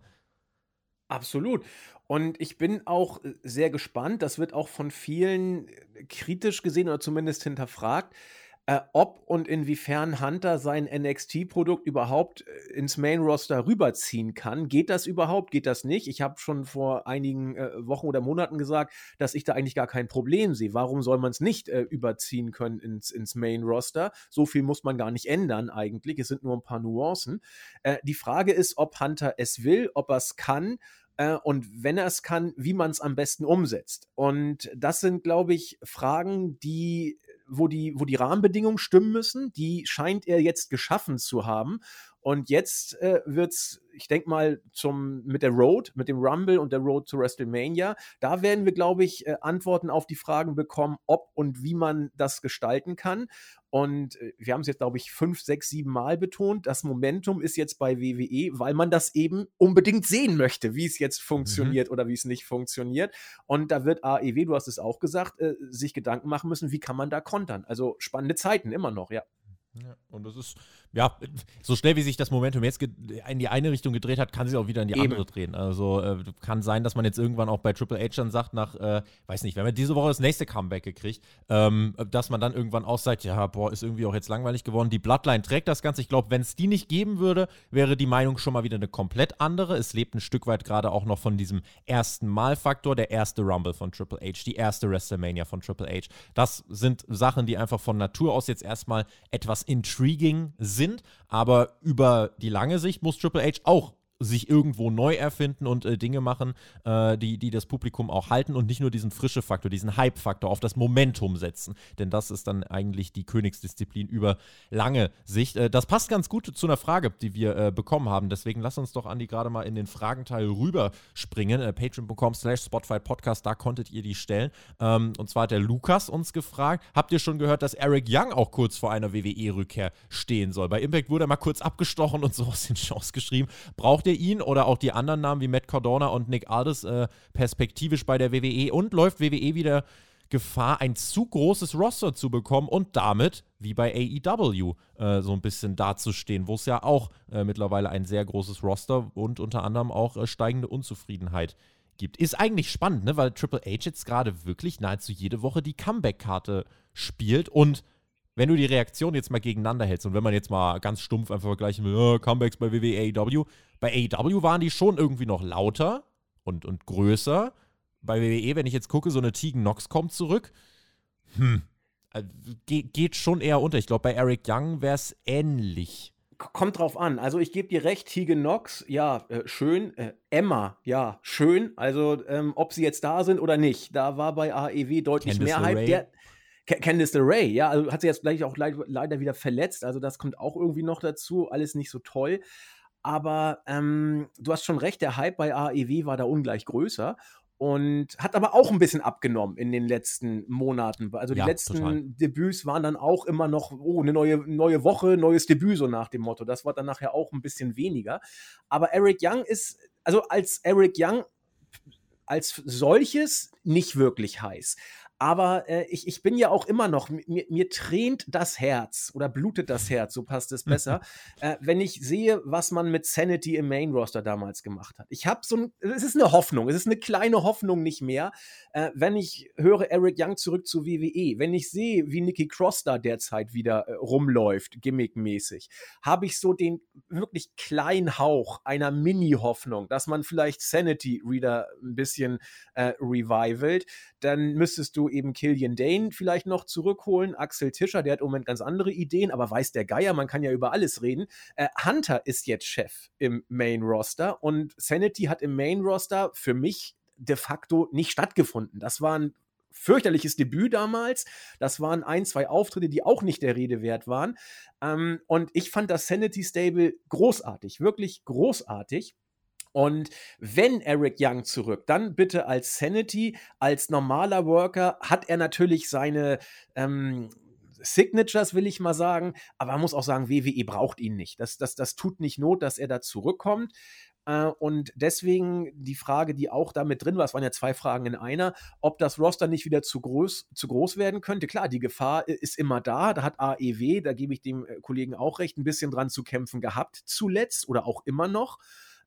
Absolut. Und ich bin auch äh, sehr gespannt, das wird auch von vielen äh, kritisch gesehen oder zumindest hinterfragt, äh, ob und inwiefern Hunter sein NXT-Produkt überhaupt äh, ins Main-Roster rüberziehen kann. Geht das überhaupt? Geht das nicht? Ich habe schon vor einigen äh, Wochen oder Monaten gesagt, dass ich da eigentlich gar kein Problem sehe. Warum soll man es nicht äh, überziehen können ins, ins Main-Roster? So viel muss man gar nicht ändern eigentlich. Es sind nur ein paar Nuancen. Äh, die Frage ist, ob Hunter es will, ob er es kann äh, und wenn er es kann, wie man es am besten umsetzt. Und das sind, glaube ich, Fragen, die wo die, wo die Rahmenbedingungen stimmen müssen. Die scheint er jetzt geschaffen zu haben. Und jetzt äh, es, ich denke mal, zum, mit der Road, mit dem Rumble und der Road zu WrestleMania, da werden wir, glaube ich, äh, Antworten auf die Fragen bekommen, ob und wie man das gestalten kann. Und äh, wir haben es jetzt, glaube ich, fünf, sechs, sieben Mal betont. Das Momentum ist jetzt bei WWE, weil man das eben unbedingt sehen möchte, wie es jetzt funktioniert mhm. oder wie es nicht funktioniert. Und da wird AEW, du hast es auch gesagt, äh, sich Gedanken machen müssen, wie kann man da kontern. Also spannende Zeiten immer noch, ja. Ja, und das ist, ja, so schnell wie sich das Momentum jetzt in die eine Richtung gedreht hat, kann sich auch wieder in die Eben. andere drehen. Also äh, kann sein, dass man jetzt irgendwann auch bei Triple H dann sagt, nach, äh, weiß nicht, wenn man diese Woche das nächste Comeback gekriegt, ähm, dass man dann irgendwann auch sagt, ja, boah, ist irgendwie auch jetzt langweilig geworden. Die Bloodline trägt das Ganze. Ich glaube, wenn es die nicht geben würde, wäre die Meinung schon mal wieder eine komplett andere. Es lebt ein Stück weit gerade auch noch von diesem ersten Mal-Faktor, der erste Rumble von Triple H, die erste WrestleMania von Triple H. Das sind Sachen, die einfach von Natur aus jetzt erstmal etwas intriguing sind, aber über die lange Sicht muss Triple H auch sich irgendwo neu erfinden und äh, Dinge machen, äh, die, die das Publikum auch halten und nicht nur diesen frische Faktor, diesen Hype-Faktor auf das Momentum setzen. Denn das ist dann eigentlich die Königsdisziplin über lange Sicht. Äh, das passt ganz gut zu einer Frage, die wir äh, bekommen haben. Deswegen lass uns doch, Andi, gerade mal in den Fragenteil rüberspringen. Äh, Patreon.com slash Spotify Podcast, da konntet ihr die stellen. Ähm, und zwar hat der Lukas uns gefragt, habt ihr schon gehört, dass Eric Young auch kurz vor einer WWE-Rückkehr stehen soll? Bei Impact wurde er mal kurz abgestochen und so aus den Shows geschrieben. Braucht ihr ihr ihn oder auch die anderen Namen wie Matt Cardona und Nick Aldis äh, perspektivisch bei der WWE und läuft WWE wieder Gefahr, ein zu großes Roster zu bekommen und damit, wie bei AEW, äh, so ein bisschen dazustehen, wo es ja auch äh, mittlerweile ein sehr großes Roster und unter anderem auch äh, steigende Unzufriedenheit gibt. Ist eigentlich spannend, ne? weil Triple H jetzt gerade wirklich nahezu jede Woche die Comeback-Karte spielt und wenn du die Reaktion jetzt mal gegeneinander hältst und wenn man jetzt mal ganz stumpf einfach vergleichen will, oh, Comebacks bei WWE, AEW, bei AEW waren die schon irgendwie noch lauter und, und größer bei WWE, wenn ich jetzt gucke, so eine Tegan Nox kommt zurück. Hm. Also, Ge geht schon eher unter. Ich glaube, bei Eric Young wäre es ähnlich. Kommt drauf an. Also ich gebe dir recht, Tegan Nox, ja, äh, schön. Äh, Emma, ja, schön. Also ähm, ob sie jetzt da sind oder nicht, da war bei AEW deutlich Candice mehr Hype. Der, Candice LeRae, ja, also hat sie jetzt gleich auch leid, leider wieder verletzt. Also das kommt auch irgendwie noch dazu. Alles nicht so toll. Aber ähm, du hast schon recht, der Hype bei AEW war da ungleich größer und hat aber auch ein bisschen abgenommen in den letzten Monaten. Also die ja, letzten total. Debüts waren dann auch immer noch, oh, eine neue, neue Woche, neues Debüt, so nach dem Motto. Das war dann nachher auch ein bisschen weniger. Aber Eric Young ist, also als Eric Young als solches nicht wirklich heiß. Aber äh, ich, ich bin ja auch immer noch, mir, mir tränt das Herz oder blutet das Herz, so passt es besser, äh, wenn ich sehe, was man mit Sanity im Main Roster damals gemacht hat. Ich habe so ein, es ist eine Hoffnung, es ist eine kleine Hoffnung nicht mehr, äh, wenn ich höre Eric Young zurück zu WWE, wenn ich sehe, wie Nikki Cross da derzeit wieder äh, rumläuft, gimmickmäßig, habe ich so den wirklich kleinen Hauch einer Mini-Hoffnung, dass man vielleicht Sanity wieder ein bisschen äh, revivalt. Dann müsstest du eben Killian Dane vielleicht noch zurückholen. Axel Tischer, der hat im Moment ganz andere Ideen, aber weiß der Geier, man kann ja über alles reden. Äh, Hunter ist jetzt Chef im Main Roster und Sanity hat im Main Roster für mich de facto nicht stattgefunden. Das war ein fürchterliches Debüt damals. Das waren ein, zwei Auftritte, die auch nicht der Rede wert waren. Ähm, und ich fand das Sanity Stable großartig, wirklich großartig. Und wenn Eric Young zurück, dann bitte als Sanity, als normaler Worker hat er natürlich seine ähm, Signatures, will ich mal sagen, aber man muss auch sagen, WWE braucht ihn nicht. Das, das, das tut nicht Not, dass er da zurückkommt. Äh, und deswegen die Frage, die auch da mit drin war, es waren ja zwei Fragen in einer, ob das Roster nicht wieder zu groß, zu groß werden könnte. Klar, die Gefahr ist immer da. Da hat AEW, da gebe ich dem äh, Kollegen auch recht, ein bisschen dran zu kämpfen gehabt, zuletzt oder auch immer noch.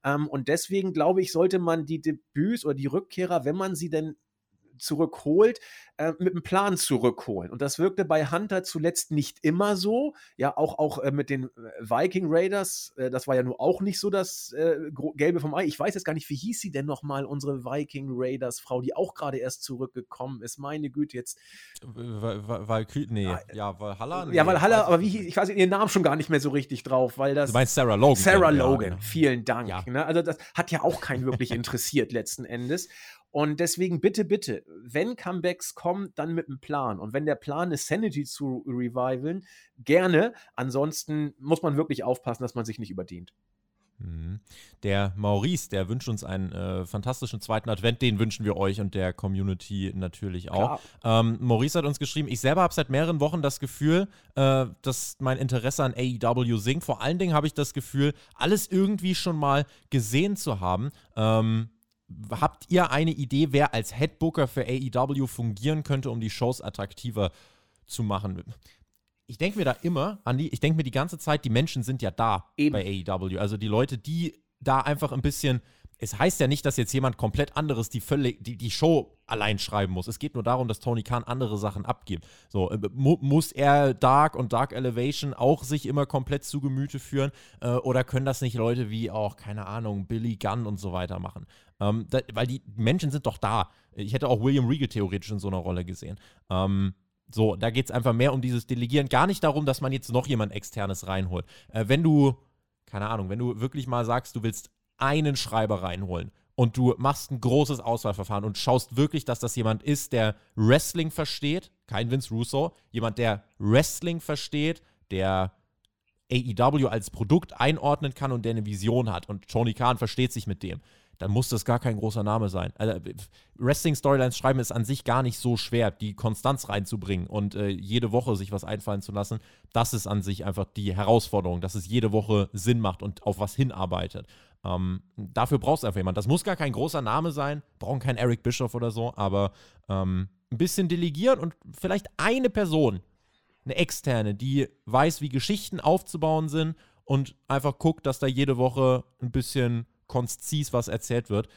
Ähm, und deswegen glaube ich, sollte man die Debüts oder die Rückkehrer, wenn man sie denn zurückholt, äh, mit einem Plan zurückholen. Und das wirkte bei Hunter zuletzt nicht immer so. Ja, auch, auch äh, mit den äh, Viking Raiders, äh, das war ja nur auch nicht so das äh, Gelbe vom Ei. Ich weiß jetzt gar nicht, wie hieß sie denn nochmal, unsere Viking Raiders Frau, die auch gerade erst zurückgekommen ist. Meine Güte, jetzt. Valkyrie, nee, ah, ja, Valhalla? Nee, ja, Valhalla, aber wie, ich weiß ihren Namen schon gar nicht mehr so richtig drauf, weil das. Du meinst Sarah Logan. Sarah Logan, ja, vielen Dank. Ja. Ne? Also, das hat ja auch keinen wirklich interessiert letzten Endes. Und deswegen bitte, bitte, wenn Comebacks kommen, dann mit einem Plan. Und wenn der Plan ist, Sanity zu revivalen, gerne. Ansonsten muss man wirklich aufpassen, dass man sich nicht überdient. Mhm. Der Maurice, der wünscht uns einen äh, fantastischen zweiten Advent, den wünschen wir euch und der Community natürlich auch. Ähm, Maurice hat uns geschrieben, ich selber habe seit mehreren Wochen das Gefühl, äh, dass mein Interesse an AEW sinkt. Vor allen Dingen habe ich das Gefühl, alles irgendwie schon mal gesehen zu haben. Ähm, habt ihr eine Idee, wer als Headbooker für AEW fungieren könnte, um die Shows attraktiver zu machen? Ich denke mir da immer, Andi, ich denke mir die ganze Zeit, die Menschen sind ja da Eben. bei AEW. Also die Leute, die da einfach ein bisschen es heißt ja nicht, dass jetzt jemand komplett anderes die, völlig, die, die Show allein schreiben muss. Es geht nur darum, dass Tony Khan andere Sachen abgibt. So, äh, mu muss er Dark und Dark Elevation auch sich immer komplett zu Gemüte führen? Äh, oder können das nicht Leute wie auch, keine Ahnung, Billy Gunn und so weiter machen? Ähm, da, weil die Menschen sind doch da. Ich hätte auch William Regal theoretisch in so einer Rolle gesehen. Ähm, so, da geht es einfach mehr um dieses Delegieren. Gar nicht darum, dass man jetzt noch jemand externes reinholt. Äh, wenn du, keine Ahnung, wenn du wirklich mal sagst, du willst einen Schreiber reinholen und du machst ein großes Auswahlverfahren und schaust wirklich, dass das jemand ist, der Wrestling versteht, kein Vince Russo, jemand, der Wrestling versteht, der AEW als Produkt einordnen kann und der eine Vision hat und Tony Khan versteht sich mit dem dann muss das gar kein großer Name sein. Also, Wrestling-Storylines schreiben ist an sich gar nicht so schwer, die Konstanz reinzubringen und äh, jede Woche sich was einfallen zu lassen. Das ist an sich einfach die Herausforderung, dass es jede Woche Sinn macht und auf was hinarbeitet. Ähm, dafür brauchst du einfach jemanden. Das muss gar kein großer Name sein, brauchen keinen Eric Bischoff oder so, aber ähm, ein bisschen delegieren und vielleicht eine Person, eine externe, die weiß, wie Geschichten aufzubauen sind und einfach guckt, dass da jede Woche ein bisschen konzis was erzählt wird.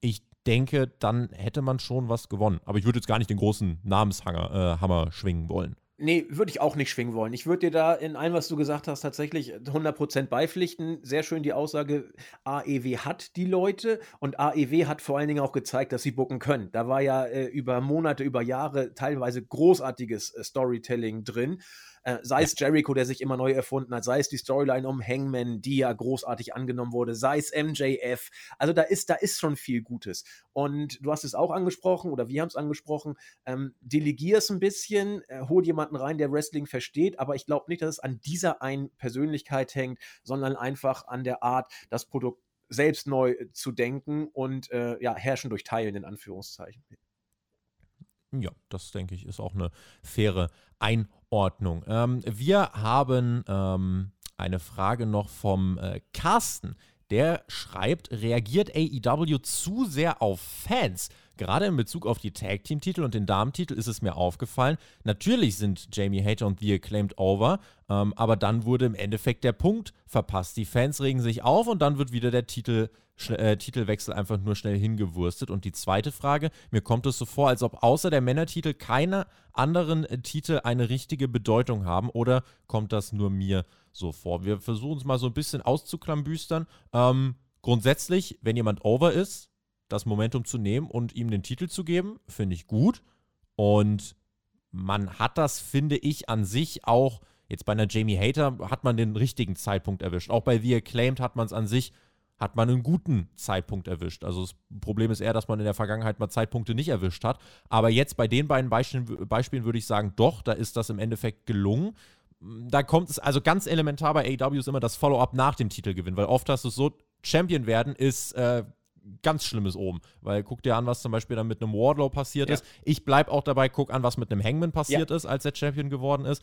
Ich denke, dann hätte man schon was gewonnen. Aber ich würde jetzt gar nicht den großen Namenshammer äh, schwingen wollen. Nee, würde ich auch nicht schwingen wollen. Ich würde dir da in allem, was du gesagt hast, tatsächlich 100% beipflichten. Sehr schön die Aussage, AEW hat die Leute und AEW hat vor allen Dingen auch gezeigt, dass sie bucken können. Da war ja äh, über Monate, über Jahre teilweise großartiges äh, Storytelling drin. Äh, sei es Jericho, der sich immer neu erfunden hat, sei es die Storyline um Hangman, die ja großartig angenommen wurde, sei es MJF. Also da ist, da ist schon viel Gutes. Und du hast es auch angesprochen, oder wir haben es angesprochen, ähm, delegier es ein bisschen, äh, hol jemanden rein, der Wrestling versteht, aber ich glaube nicht, dass es an dieser einen Persönlichkeit hängt, sondern einfach an der Art, das Produkt selbst neu äh, zu denken und äh, ja, herrschen durch Teilen in Anführungszeichen. Ja, das denke ich ist auch eine faire Einordnung. Ähm, wir haben ähm, eine Frage noch vom äh, Carsten. Der schreibt, reagiert AEW zu sehr auf Fans? Gerade in Bezug auf die Tag Team Titel und den Damentitel ist es mir aufgefallen. Natürlich sind Jamie Hater und The Acclaimed over, ähm, aber dann wurde im Endeffekt der Punkt verpasst. Die Fans regen sich auf und dann wird wieder der Titel, äh, Titelwechsel einfach nur schnell hingewurstet. Und die zweite Frage, mir kommt es so vor, als ob außer der Männertitel keine anderen äh, Titel eine richtige Bedeutung haben oder kommt das nur mir so vor? Wir versuchen es mal so ein bisschen auszuklambüstern. Ähm, grundsätzlich, wenn jemand over ist, das Momentum zu nehmen und ihm den Titel zu geben, finde ich gut. Und man hat das, finde ich, an sich auch, jetzt bei einer Jamie Hater, hat man den richtigen Zeitpunkt erwischt. Auch bei The Acclaimed hat man es an sich, hat man einen guten Zeitpunkt erwischt. Also das Problem ist eher, dass man in der Vergangenheit mal Zeitpunkte nicht erwischt hat. Aber jetzt bei den beiden Beispielen, Beispielen würde ich sagen, doch, da ist das im Endeffekt gelungen. Da kommt es, also ganz elementar bei AEW ist immer das Follow-up nach dem Titelgewinn, weil oft hast du es so, Champion werden ist äh, ganz Schlimmes oben. Weil guck dir an, was zum Beispiel dann mit einem Wardlow passiert ja. ist. Ich bleibe auch dabei, guck an, was mit einem Hangman passiert ja. ist, als er Champion geworden ist.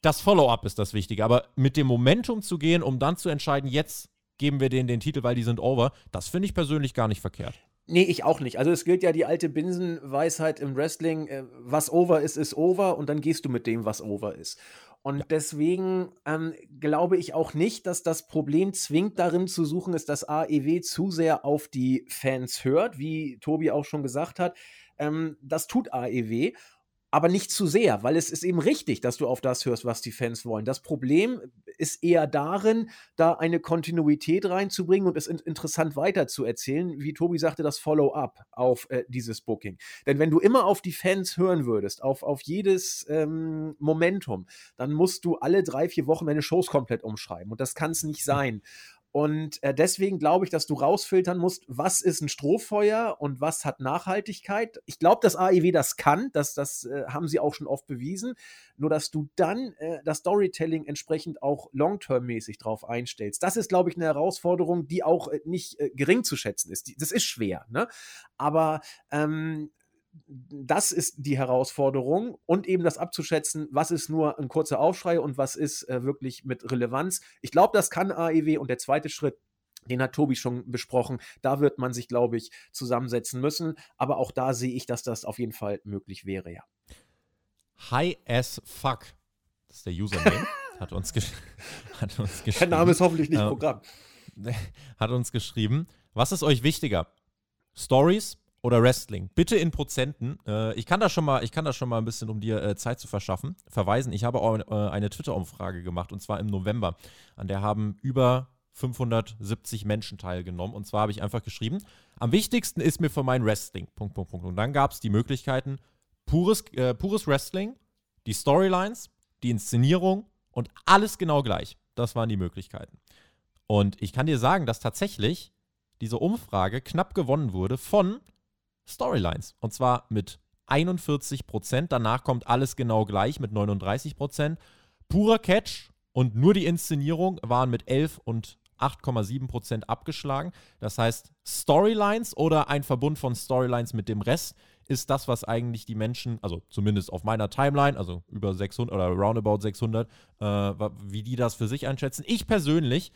Das Follow-up ist das Wichtige. Aber mit dem Momentum zu gehen, um dann zu entscheiden, jetzt geben wir denen den Titel, weil die sind over, das finde ich persönlich gar nicht verkehrt. Nee, ich auch nicht. Also es gilt ja die alte Binsenweisheit im Wrestling, äh, was over ist, ist over und dann gehst du mit dem, was over ist. Und ja. deswegen ähm, glaube ich auch nicht, dass das Problem zwingend darin zu suchen ist, dass AEW zu sehr auf die Fans hört, wie Tobi auch schon gesagt hat. Ähm, das tut AEW aber nicht zu sehr, weil es ist eben richtig, dass du auf das hörst, was die Fans wollen. Das Problem ist eher darin, da eine Kontinuität reinzubringen und es in interessant weiterzuerzählen, wie Tobi sagte, das Follow-up auf äh, dieses Booking. Denn wenn du immer auf die Fans hören würdest, auf, auf jedes ähm, Momentum, dann musst du alle drei, vier Wochen deine Shows komplett umschreiben und das kann es nicht sein. Und äh, deswegen glaube ich, dass du rausfiltern musst, was ist ein Strohfeuer und was hat Nachhaltigkeit. Ich glaube, dass AEW das kann, das, das äh, haben sie auch schon oft bewiesen. Nur, dass du dann äh, das Storytelling entsprechend auch long-term-mäßig drauf einstellst. Das ist, glaube ich, eine Herausforderung, die auch äh, nicht äh, gering zu schätzen ist. Die, das ist schwer, ne? Aber ähm, das ist die Herausforderung und eben das abzuschätzen, was ist nur ein kurzer Aufschrei und was ist äh, wirklich mit Relevanz. Ich glaube, das kann AEW und der zweite Schritt, den hat Tobi schon besprochen. Da wird man sich, glaube ich, zusammensetzen müssen. Aber auch da sehe ich, dass das auf jeden Fall möglich wäre, ja. High as fuck. Das ist der Username. hat, uns hat uns geschrieben. Der Name ist hoffentlich nicht äh, Programm. Hat uns geschrieben. Was ist euch wichtiger? Stories oder Wrestling. Bitte in Prozenten. Äh, ich kann da schon mal, ich kann da schon mal ein bisschen, um dir äh, Zeit zu verschaffen, verweisen. Ich habe auch äh, eine Twitter-Umfrage gemacht und zwar im November. An der haben über 570 Menschen teilgenommen. Und zwar habe ich einfach geschrieben: Am wichtigsten ist mir für mein Wrestling. Punkt, Punkt, Punkt. Und dann gab es die Möglichkeiten: pures, äh, pures Wrestling, die Storylines, die Inszenierung und alles genau gleich. Das waren die Möglichkeiten. Und ich kann dir sagen, dass tatsächlich diese Umfrage knapp gewonnen wurde von Storylines. Und zwar mit 41 Prozent. Danach kommt alles genau gleich mit 39 Prozent. Purer Catch und nur die Inszenierung waren mit 11 und 8,7 Prozent abgeschlagen. Das heißt, Storylines oder ein Verbund von Storylines mit dem Rest ist das, was eigentlich die Menschen, also zumindest auf meiner Timeline, also über 600 oder roundabout 600, äh, wie die das für sich einschätzen. Ich persönlich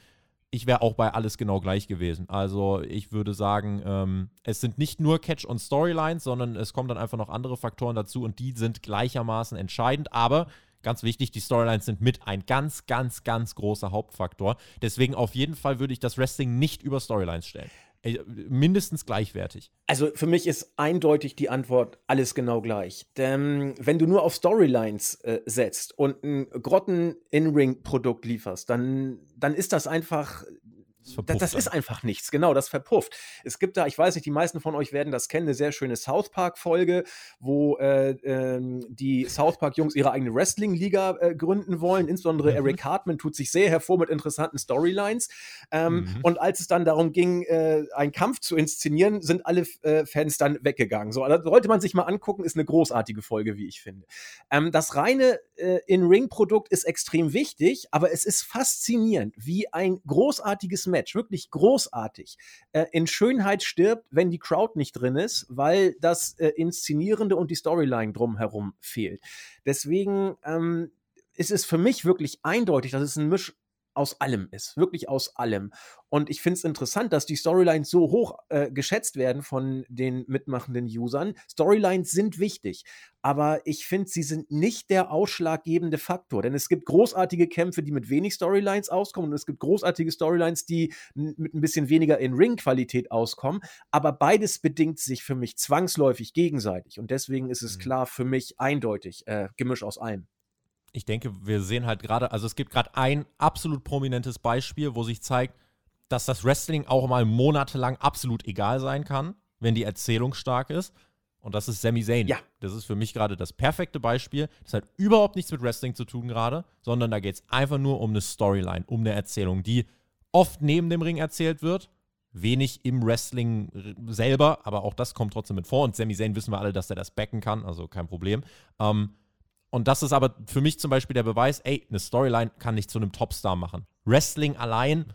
ich wäre auch bei alles genau gleich gewesen. Also ich würde sagen, ähm, es sind nicht nur Catch- und Storylines, sondern es kommen dann einfach noch andere Faktoren dazu und die sind gleichermaßen entscheidend. Aber ganz wichtig, die Storylines sind mit ein ganz, ganz, ganz großer Hauptfaktor. Deswegen auf jeden Fall würde ich das Wrestling nicht über Storylines stellen. Äh, mindestens gleichwertig. Also für mich ist eindeutig die Antwort alles genau gleich. Denn wenn du nur auf Storylines äh, setzt und ein Grotten-In-Ring-Produkt lieferst, dann, dann ist das einfach das, das ist einfach nichts, genau, das verpufft. Es gibt da, ich weiß nicht, die meisten von euch werden das kennen, eine sehr schöne South Park-Folge, wo äh, äh, die South Park-Jungs ihre eigene Wrestling-Liga äh, gründen wollen. Insbesondere mhm. Eric Hartman tut sich sehr hervor mit interessanten Storylines. Ähm, mhm. Und als es dann darum ging, äh, einen Kampf zu inszenieren, sind alle äh, Fans dann weggegangen. So, also sollte man sich mal angucken, ist eine großartige Folge, wie ich finde. Ähm, das reine äh, In-Ring-Produkt ist extrem wichtig, aber es ist faszinierend, wie ein großartiges Match Match, wirklich großartig, äh, in Schönheit stirbt, wenn die Crowd nicht drin ist, weil das äh, Inszenierende und die Storyline drumherum fehlt. Deswegen ähm, ist es für mich wirklich eindeutig, dass es ein Misch aus allem ist, wirklich aus allem. Und ich finde es interessant, dass die Storylines so hoch äh, geschätzt werden von den mitmachenden Usern. Storylines sind wichtig, aber ich finde, sie sind nicht der ausschlaggebende Faktor, denn es gibt großartige Kämpfe, die mit wenig Storylines auskommen und es gibt großartige Storylines, die mit ein bisschen weniger in Ring-Qualität auskommen, aber beides bedingt sich für mich zwangsläufig gegenseitig und deswegen ist es mhm. klar für mich eindeutig äh, Gemisch aus allem ich denke, wir sehen halt gerade, also es gibt gerade ein absolut prominentes Beispiel, wo sich zeigt, dass das Wrestling auch mal monatelang absolut egal sein kann, wenn die Erzählung stark ist. Und das ist Sami Zayn. Ja. Das ist für mich gerade das perfekte Beispiel. Das hat überhaupt nichts mit Wrestling zu tun gerade, sondern da geht es einfach nur um eine Storyline, um eine Erzählung, die oft neben dem Ring erzählt wird. Wenig im Wrestling selber, aber auch das kommt trotzdem mit vor. Und Sami Zayn wissen wir alle, dass er das backen kann, also kein Problem. Ähm, und das ist aber für mich zum Beispiel der Beweis, ey, eine Storyline kann nicht zu einem Topstar machen. Wrestling allein,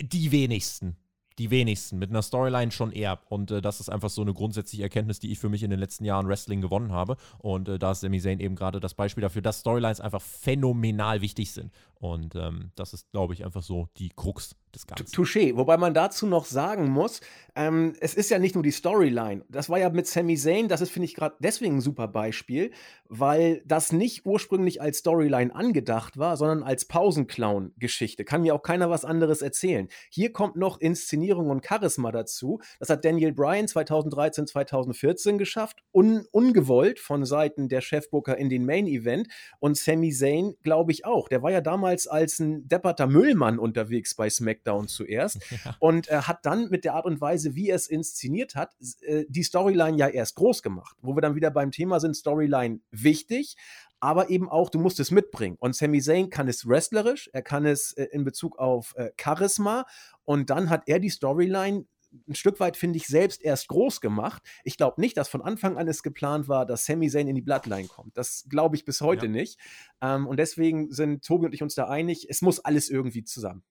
die wenigsten die wenigsten. Mit einer Storyline schon eher. Und äh, das ist einfach so eine grundsätzliche Erkenntnis, die ich für mich in den letzten Jahren Wrestling gewonnen habe. Und äh, da ist Sami Zayn eben gerade das Beispiel dafür, dass Storylines einfach phänomenal wichtig sind. Und ähm, das ist, glaube ich, einfach so die Krux des Ganzen. Touché. Wobei man dazu noch sagen muss, ähm, es ist ja nicht nur die Storyline. Das war ja mit Sami Zayn, das ist, finde ich, gerade deswegen ein super Beispiel, weil das nicht ursprünglich als Storyline angedacht war, sondern als Pausenclown-Geschichte. Kann mir auch keiner was anderes erzählen. Hier kommt noch Inszenierung und Charisma dazu. Das hat Daniel Bryan 2013, 2014 geschafft, un ungewollt von Seiten der Chefbooker in den Main-Event. Und Sami Zayn, glaube ich, auch. Der war ja damals als ein depperter Müllmann unterwegs bei SmackDown zuerst ja. und äh, hat dann mit der Art und Weise, wie er es inszeniert hat, äh, die Storyline ja erst groß gemacht. Wo wir dann wieder beim Thema sind, Storyline wichtig, aber eben auch, du musst es mitbringen. Und Sami Zayn kann es wrestlerisch, er kann es äh, in Bezug auf äh, Charisma und dann hat er die Storyline ein Stück weit, finde ich, selbst erst groß gemacht. Ich glaube nicht, dass von Anfang an es geplant war, dass Sami Zayn in die Bloodline kommt. Das glaube ich bis heute ja. nicht. Ähm, und deswegen sind Tobi und ich uns da einig, es muss alles irgendwie zusammen.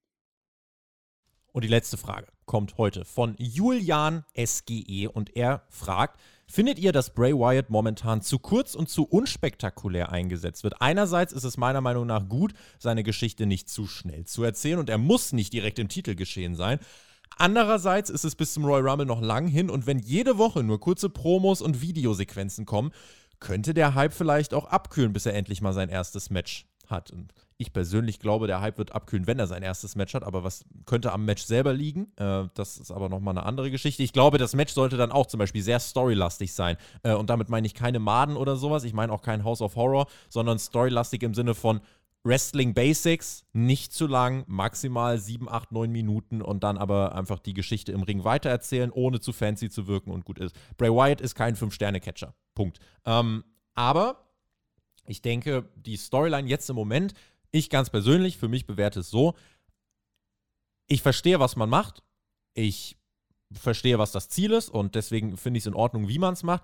Und die letzte Frage kommt heute von Julian SGE und er fragt, Findet ihr, dass Bray Wyatt momentan zu kurz und zu unspektakulär eingesetzt wird? Einerseits ist es meiner Meinung nach gut, seine Geschichte nicht zu schnell zu erzählen und er muss nicht direkt im Titel geschehen sein. Andererseits ist es bis zum Royal Rumble noch lang hin und wenn jede Woche nur kurze Promos und Videosequenzen kommen, könnte der Hype vielleicht auch abkühlen, bis er endlich mal sein erstes Match hat. Und ich persönlich glaube, der Hype wird abkühlen, wenn er sein erstes Match hat. Aber was könnte am Match selber liegen? Äh, das ist aber nochmal eine andere Geschichte. Ich glaube, das Match sollte dann auch zum Beispiel sehr storylastig sein. Äh, und damit meine ich keine Maden oder sowas. Ich meine auch kein House of Horror, sondern storylastig im Sinne von Wrestling Basics, nicht zu lang, maximal 7, 8, 9 Minuten und dann aber einfach die Geschichte im Ring weitererzählen, ohne zu fancy zu wirken und gut ist. Bray Wyatt ist kein Fünf-Sterne-Catcher. Punkt. Ähm, aber ich denke, die Storyline jetzt im Moment ich ganz persönlich, für mich bewerte es so, ich verstehe, was man macht. Ich verstehe, was das Ziel ist und deswegen finde ich es in Ordnung, wie man es macht.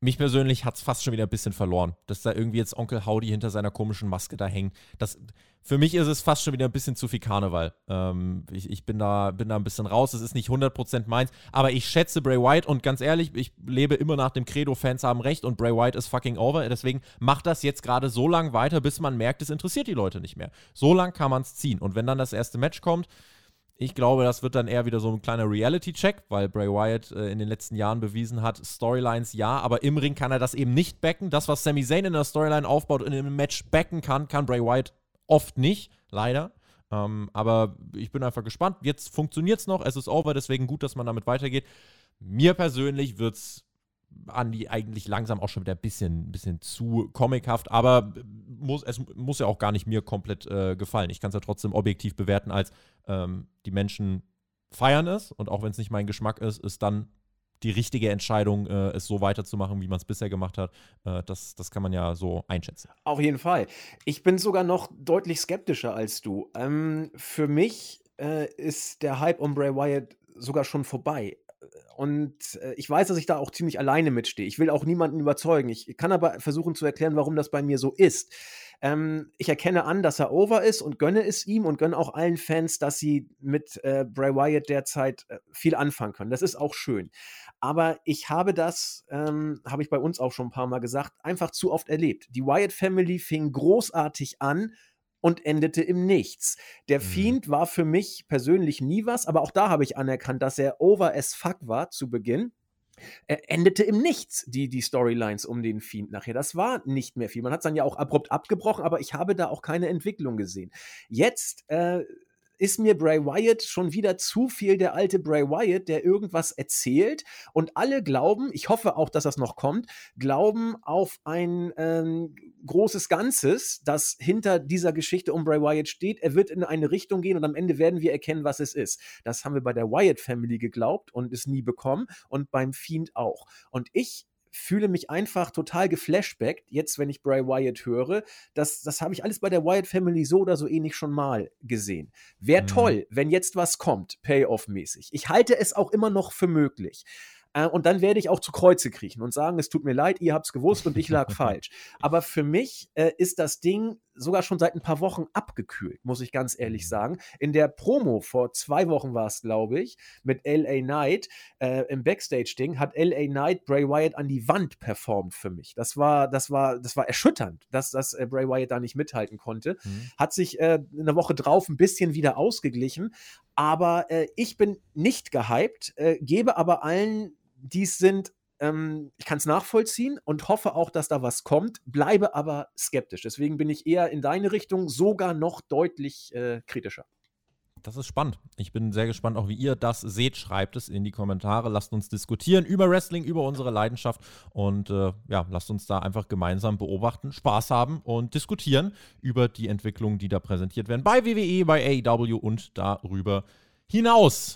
Mich persönlich hat es fast schon wieder ein bisschen verloren, dass da irgendwie jetzt Onkel Howdy hinter seiner komischen Maske da hängt. Das, für mich ist es fast schon wieder ein bisschen zu viel Karneval. Ähm, ich, ich bin, da, bin da ein bisschen raus. Es ist nicht 100% meins. Aber ich schätze Bray White und ganz ehrlich, ich lebe immer nach dem Credo, Fans haben recht und Bray White ist fucking over. Deswegen macht das jetzt gerade so lang weiter, bis man merkt, es interessiert die Leute nicht mehr. So lang kann man es ziehen. Und wenn dann das erste Match kommt, Ich glaube, das wird dann eher wieder so ein kleiner Reality-Check, weil Bray Wyatt äh, in den letzten Jahren bewiesen hat, Storylines ja, aber im Ring kann er das eben nicht backen. Das, was Sami Zayn in der Storyline aufbaut und einem Match backen kann, kann Bray Wyatt oft nicht, leider. Ähm, aber ich bin einfach gespannt. Jetzt funktioniert es noch, es ist over, deswegen gut, dass man damit weitergeht. Mir persönlich wird es Andy eigentlich langsam auch schon wieder ein bisschen, bisschen zu comichaft, aber muss, es muss ja auch gar nicht mir komplett äh, gefallen. Ich kann es ja trotzdem objektiv bewerten, als ähm, die Menschen feiern es und auch wenn es nicht mein Geschmack ist, ist dann die richtige Entscheidung, äh, es so weiterzumachen, wie man es bisher gemacht hat. Äh, das, das kann man ja so einschätzen. Auf jeden Fall. Ich bin sogar noch deutlich skeptischer als du. Ähm, für mich äh, ist der Hype um Bray Wyatt sogar schon vorbei und äh, ich weiß, dass ich da auch ziemlich alleine mitstehe. Ich will auch niemanden überzeugen. Ich kann aber versuchen zu erklären, warum das bei mir so ist. Ähm, ich erkenne an, dass er over ist und gönne es ihm und gönne auch allen Fans, dass sie mit äh, Bray Wyatt derzeit äh, viel anfangen können. Das ist auch schön. Aber ich habe das, ähm, habe ich bei uns auch schon ein paar Mal gesagt, einfach zu oft erlebt. Die Wyatt Family fing großartig an und endete im Nichts. Der mhm. Fiend war für mich persönlich nie was, aber auch da habe ich anerkannt, dass er over as fuck war zu Beginn. Er endete im Nichts, die, die Storylines um den Fiend nachher. Das war nicht mehr viel. Man hat es dann ja auch abrupt abgebrochen, aber ich habe da auch keine Entwicklung gesehen. Jetzt äh, ist mir Bray Wyatt schon wieder zu viel der alte Bray Wyatt, der irgendwas erzählt und alle glauben, ich hoffe auch, dass das noch kommt, glauben auf ein ähm, großes Ganzes, das hinter dieser Geschichte um Bray Wyatt steht. Er wird in eine Richtung gehen und am Ende werden wir erkennen, was es ist. Das haben wir bei der Wyatt Family geglaubt und es nie bekommen und beim Fiend auch. Und ich fühle mich einfach total geflashbackt, jetzt, wenn ich Bray Wyatt höre. Das, das habe ich alles bei der Wyatt Family so oder so ähnlich schon mal gesehen. Wäre mhm. toll, wenn jetzt was kommt, Payoff-mäßig. Ich halte es auch immer noch für möglich. Äh, und dann werde ich auch zu Kreuze kriechen und sagen, es tut mir leid, ihr habt es gewusst und ich lag falsch. Aber für mich äh, ist das Ding sogar schon seit ein paar Wochen abgekühlt, muss ich ganz ehrlich mhm. sagen. In der Promo vor zwei Wochen war es, glaube ich, mit LA Knight äh, im Backstage-Ding hat LA Knight Bray Wyatt an die Wand performt für mich. Das war, das war, das war erschütternd, dass, dass äh, Bray Wyatt da nicht mithalten konnte. Mhm. Hat sich äh, eine Woche drauf ein bisschen wieder ausgeglichen. Aber äh, ich bin nicht gehypt, äh, gebe aber allen dies sind, ähm, ich kann es nachvollziehen und hoffe auch, dass da was kommt, bleibe aber skeptisch. Deswegen bin ich eher in deine Richtung sogar noch deutlich äh, kritischer. Das ist spannend. Ich bin sehr gespannt, auch wie ihr das seht. Schreibt es in die Kommentare. Lasst uns diskutieren über Wrestling, über unsere Leidenschaft. Und äh, ja, lasst uns da einfach gemeinsam beobachten, Spaß haben und diskutieren über die Entwicklungen, die da präsentiert werden bei WWE, bei AEW und darüber hinaus.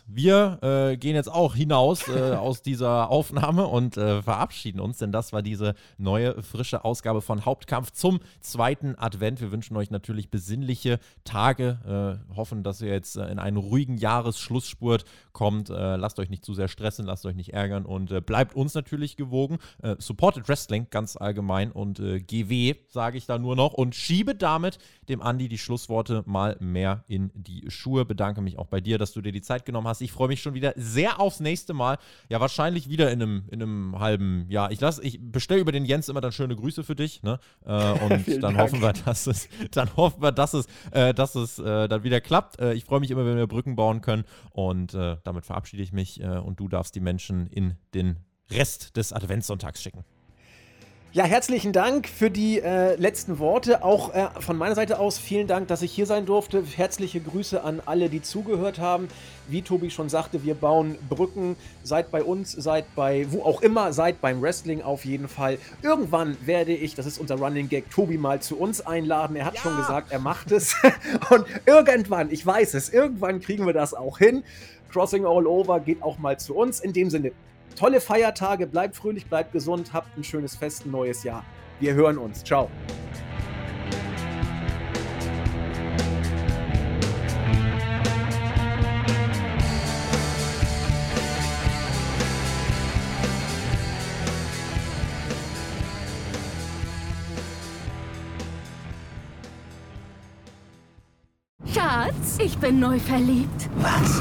Wir äh, gehen jetzt auch hinaus äh, aus dieser Aufnahme und äh, verabschieden uns, denn das war diese neue, frische Ausgabe von Hauptkampf zum zweiten Advent. Wir wünschen euch natürlich besinnliche Tage, äh, hoffen, dass ihr jetzt äh, in einen ruhigen Jahresschlussspurt kommt. Äh, lasst euch nicht zu sehr stressen, lasst euch nicht ärgern und bleibt uns natürlich gewogen. supported Wrestling ganz allgemein und GW sage ich da nur noch und schiebe damit dem Andi die Schlussworte mal mehr in die Schuhe. Bedanke mich auch bei dir, dass du dir die Zeit genommen hast. Ich freue mich schon wieder sehr aufs nächste Mal. Ja, wahrscheinlich wieder in einem, in einem halben Jahr. Ich, ich bestelle über den Jens immer dann schöne Grüße für dich. Ne? Äh, und dann Dank. hoffen wir, dass es, dann hoffen wir, dass es, äh, dass es äh, dann wieder klappt. Äh, ich freue mich immer, wenn wir Brücken bauen können. Und äh, damit verabschiede ich mich äh, und du darfst die Menschen in den Rest des Adventssonntags schicken. Ja, herzlichen Dank für die äh, letzten Worte. Auch äh, von meiner Seite aus vielen Dank, dass ich hier sein durfte. Herzliche Grüße an alle, die zugehört haben. Wie Tobi schon sagte, wir bauen Brücken. Seid bei uns, seid bei wo auch immer, seid beim Wrestling auf jeden Fall. Irgendwann werde ich, das ist unser Running Gag, Tobi mal zu uns einladen. Er hat ja. schon gesagt, er macht es. Und irgendwann, ich weiß es, irgendwann kriegen wir das auch hin. Crossing All Over geht auch mal zu uns. In dem Sinne, tolle Feiertage, bleibt fröhlich, bleibt gesund, habt ein schönes Fest, ein neues Jahr. Wir hören uns. Ciao. Schatz, ich bin neu verliebt. Was?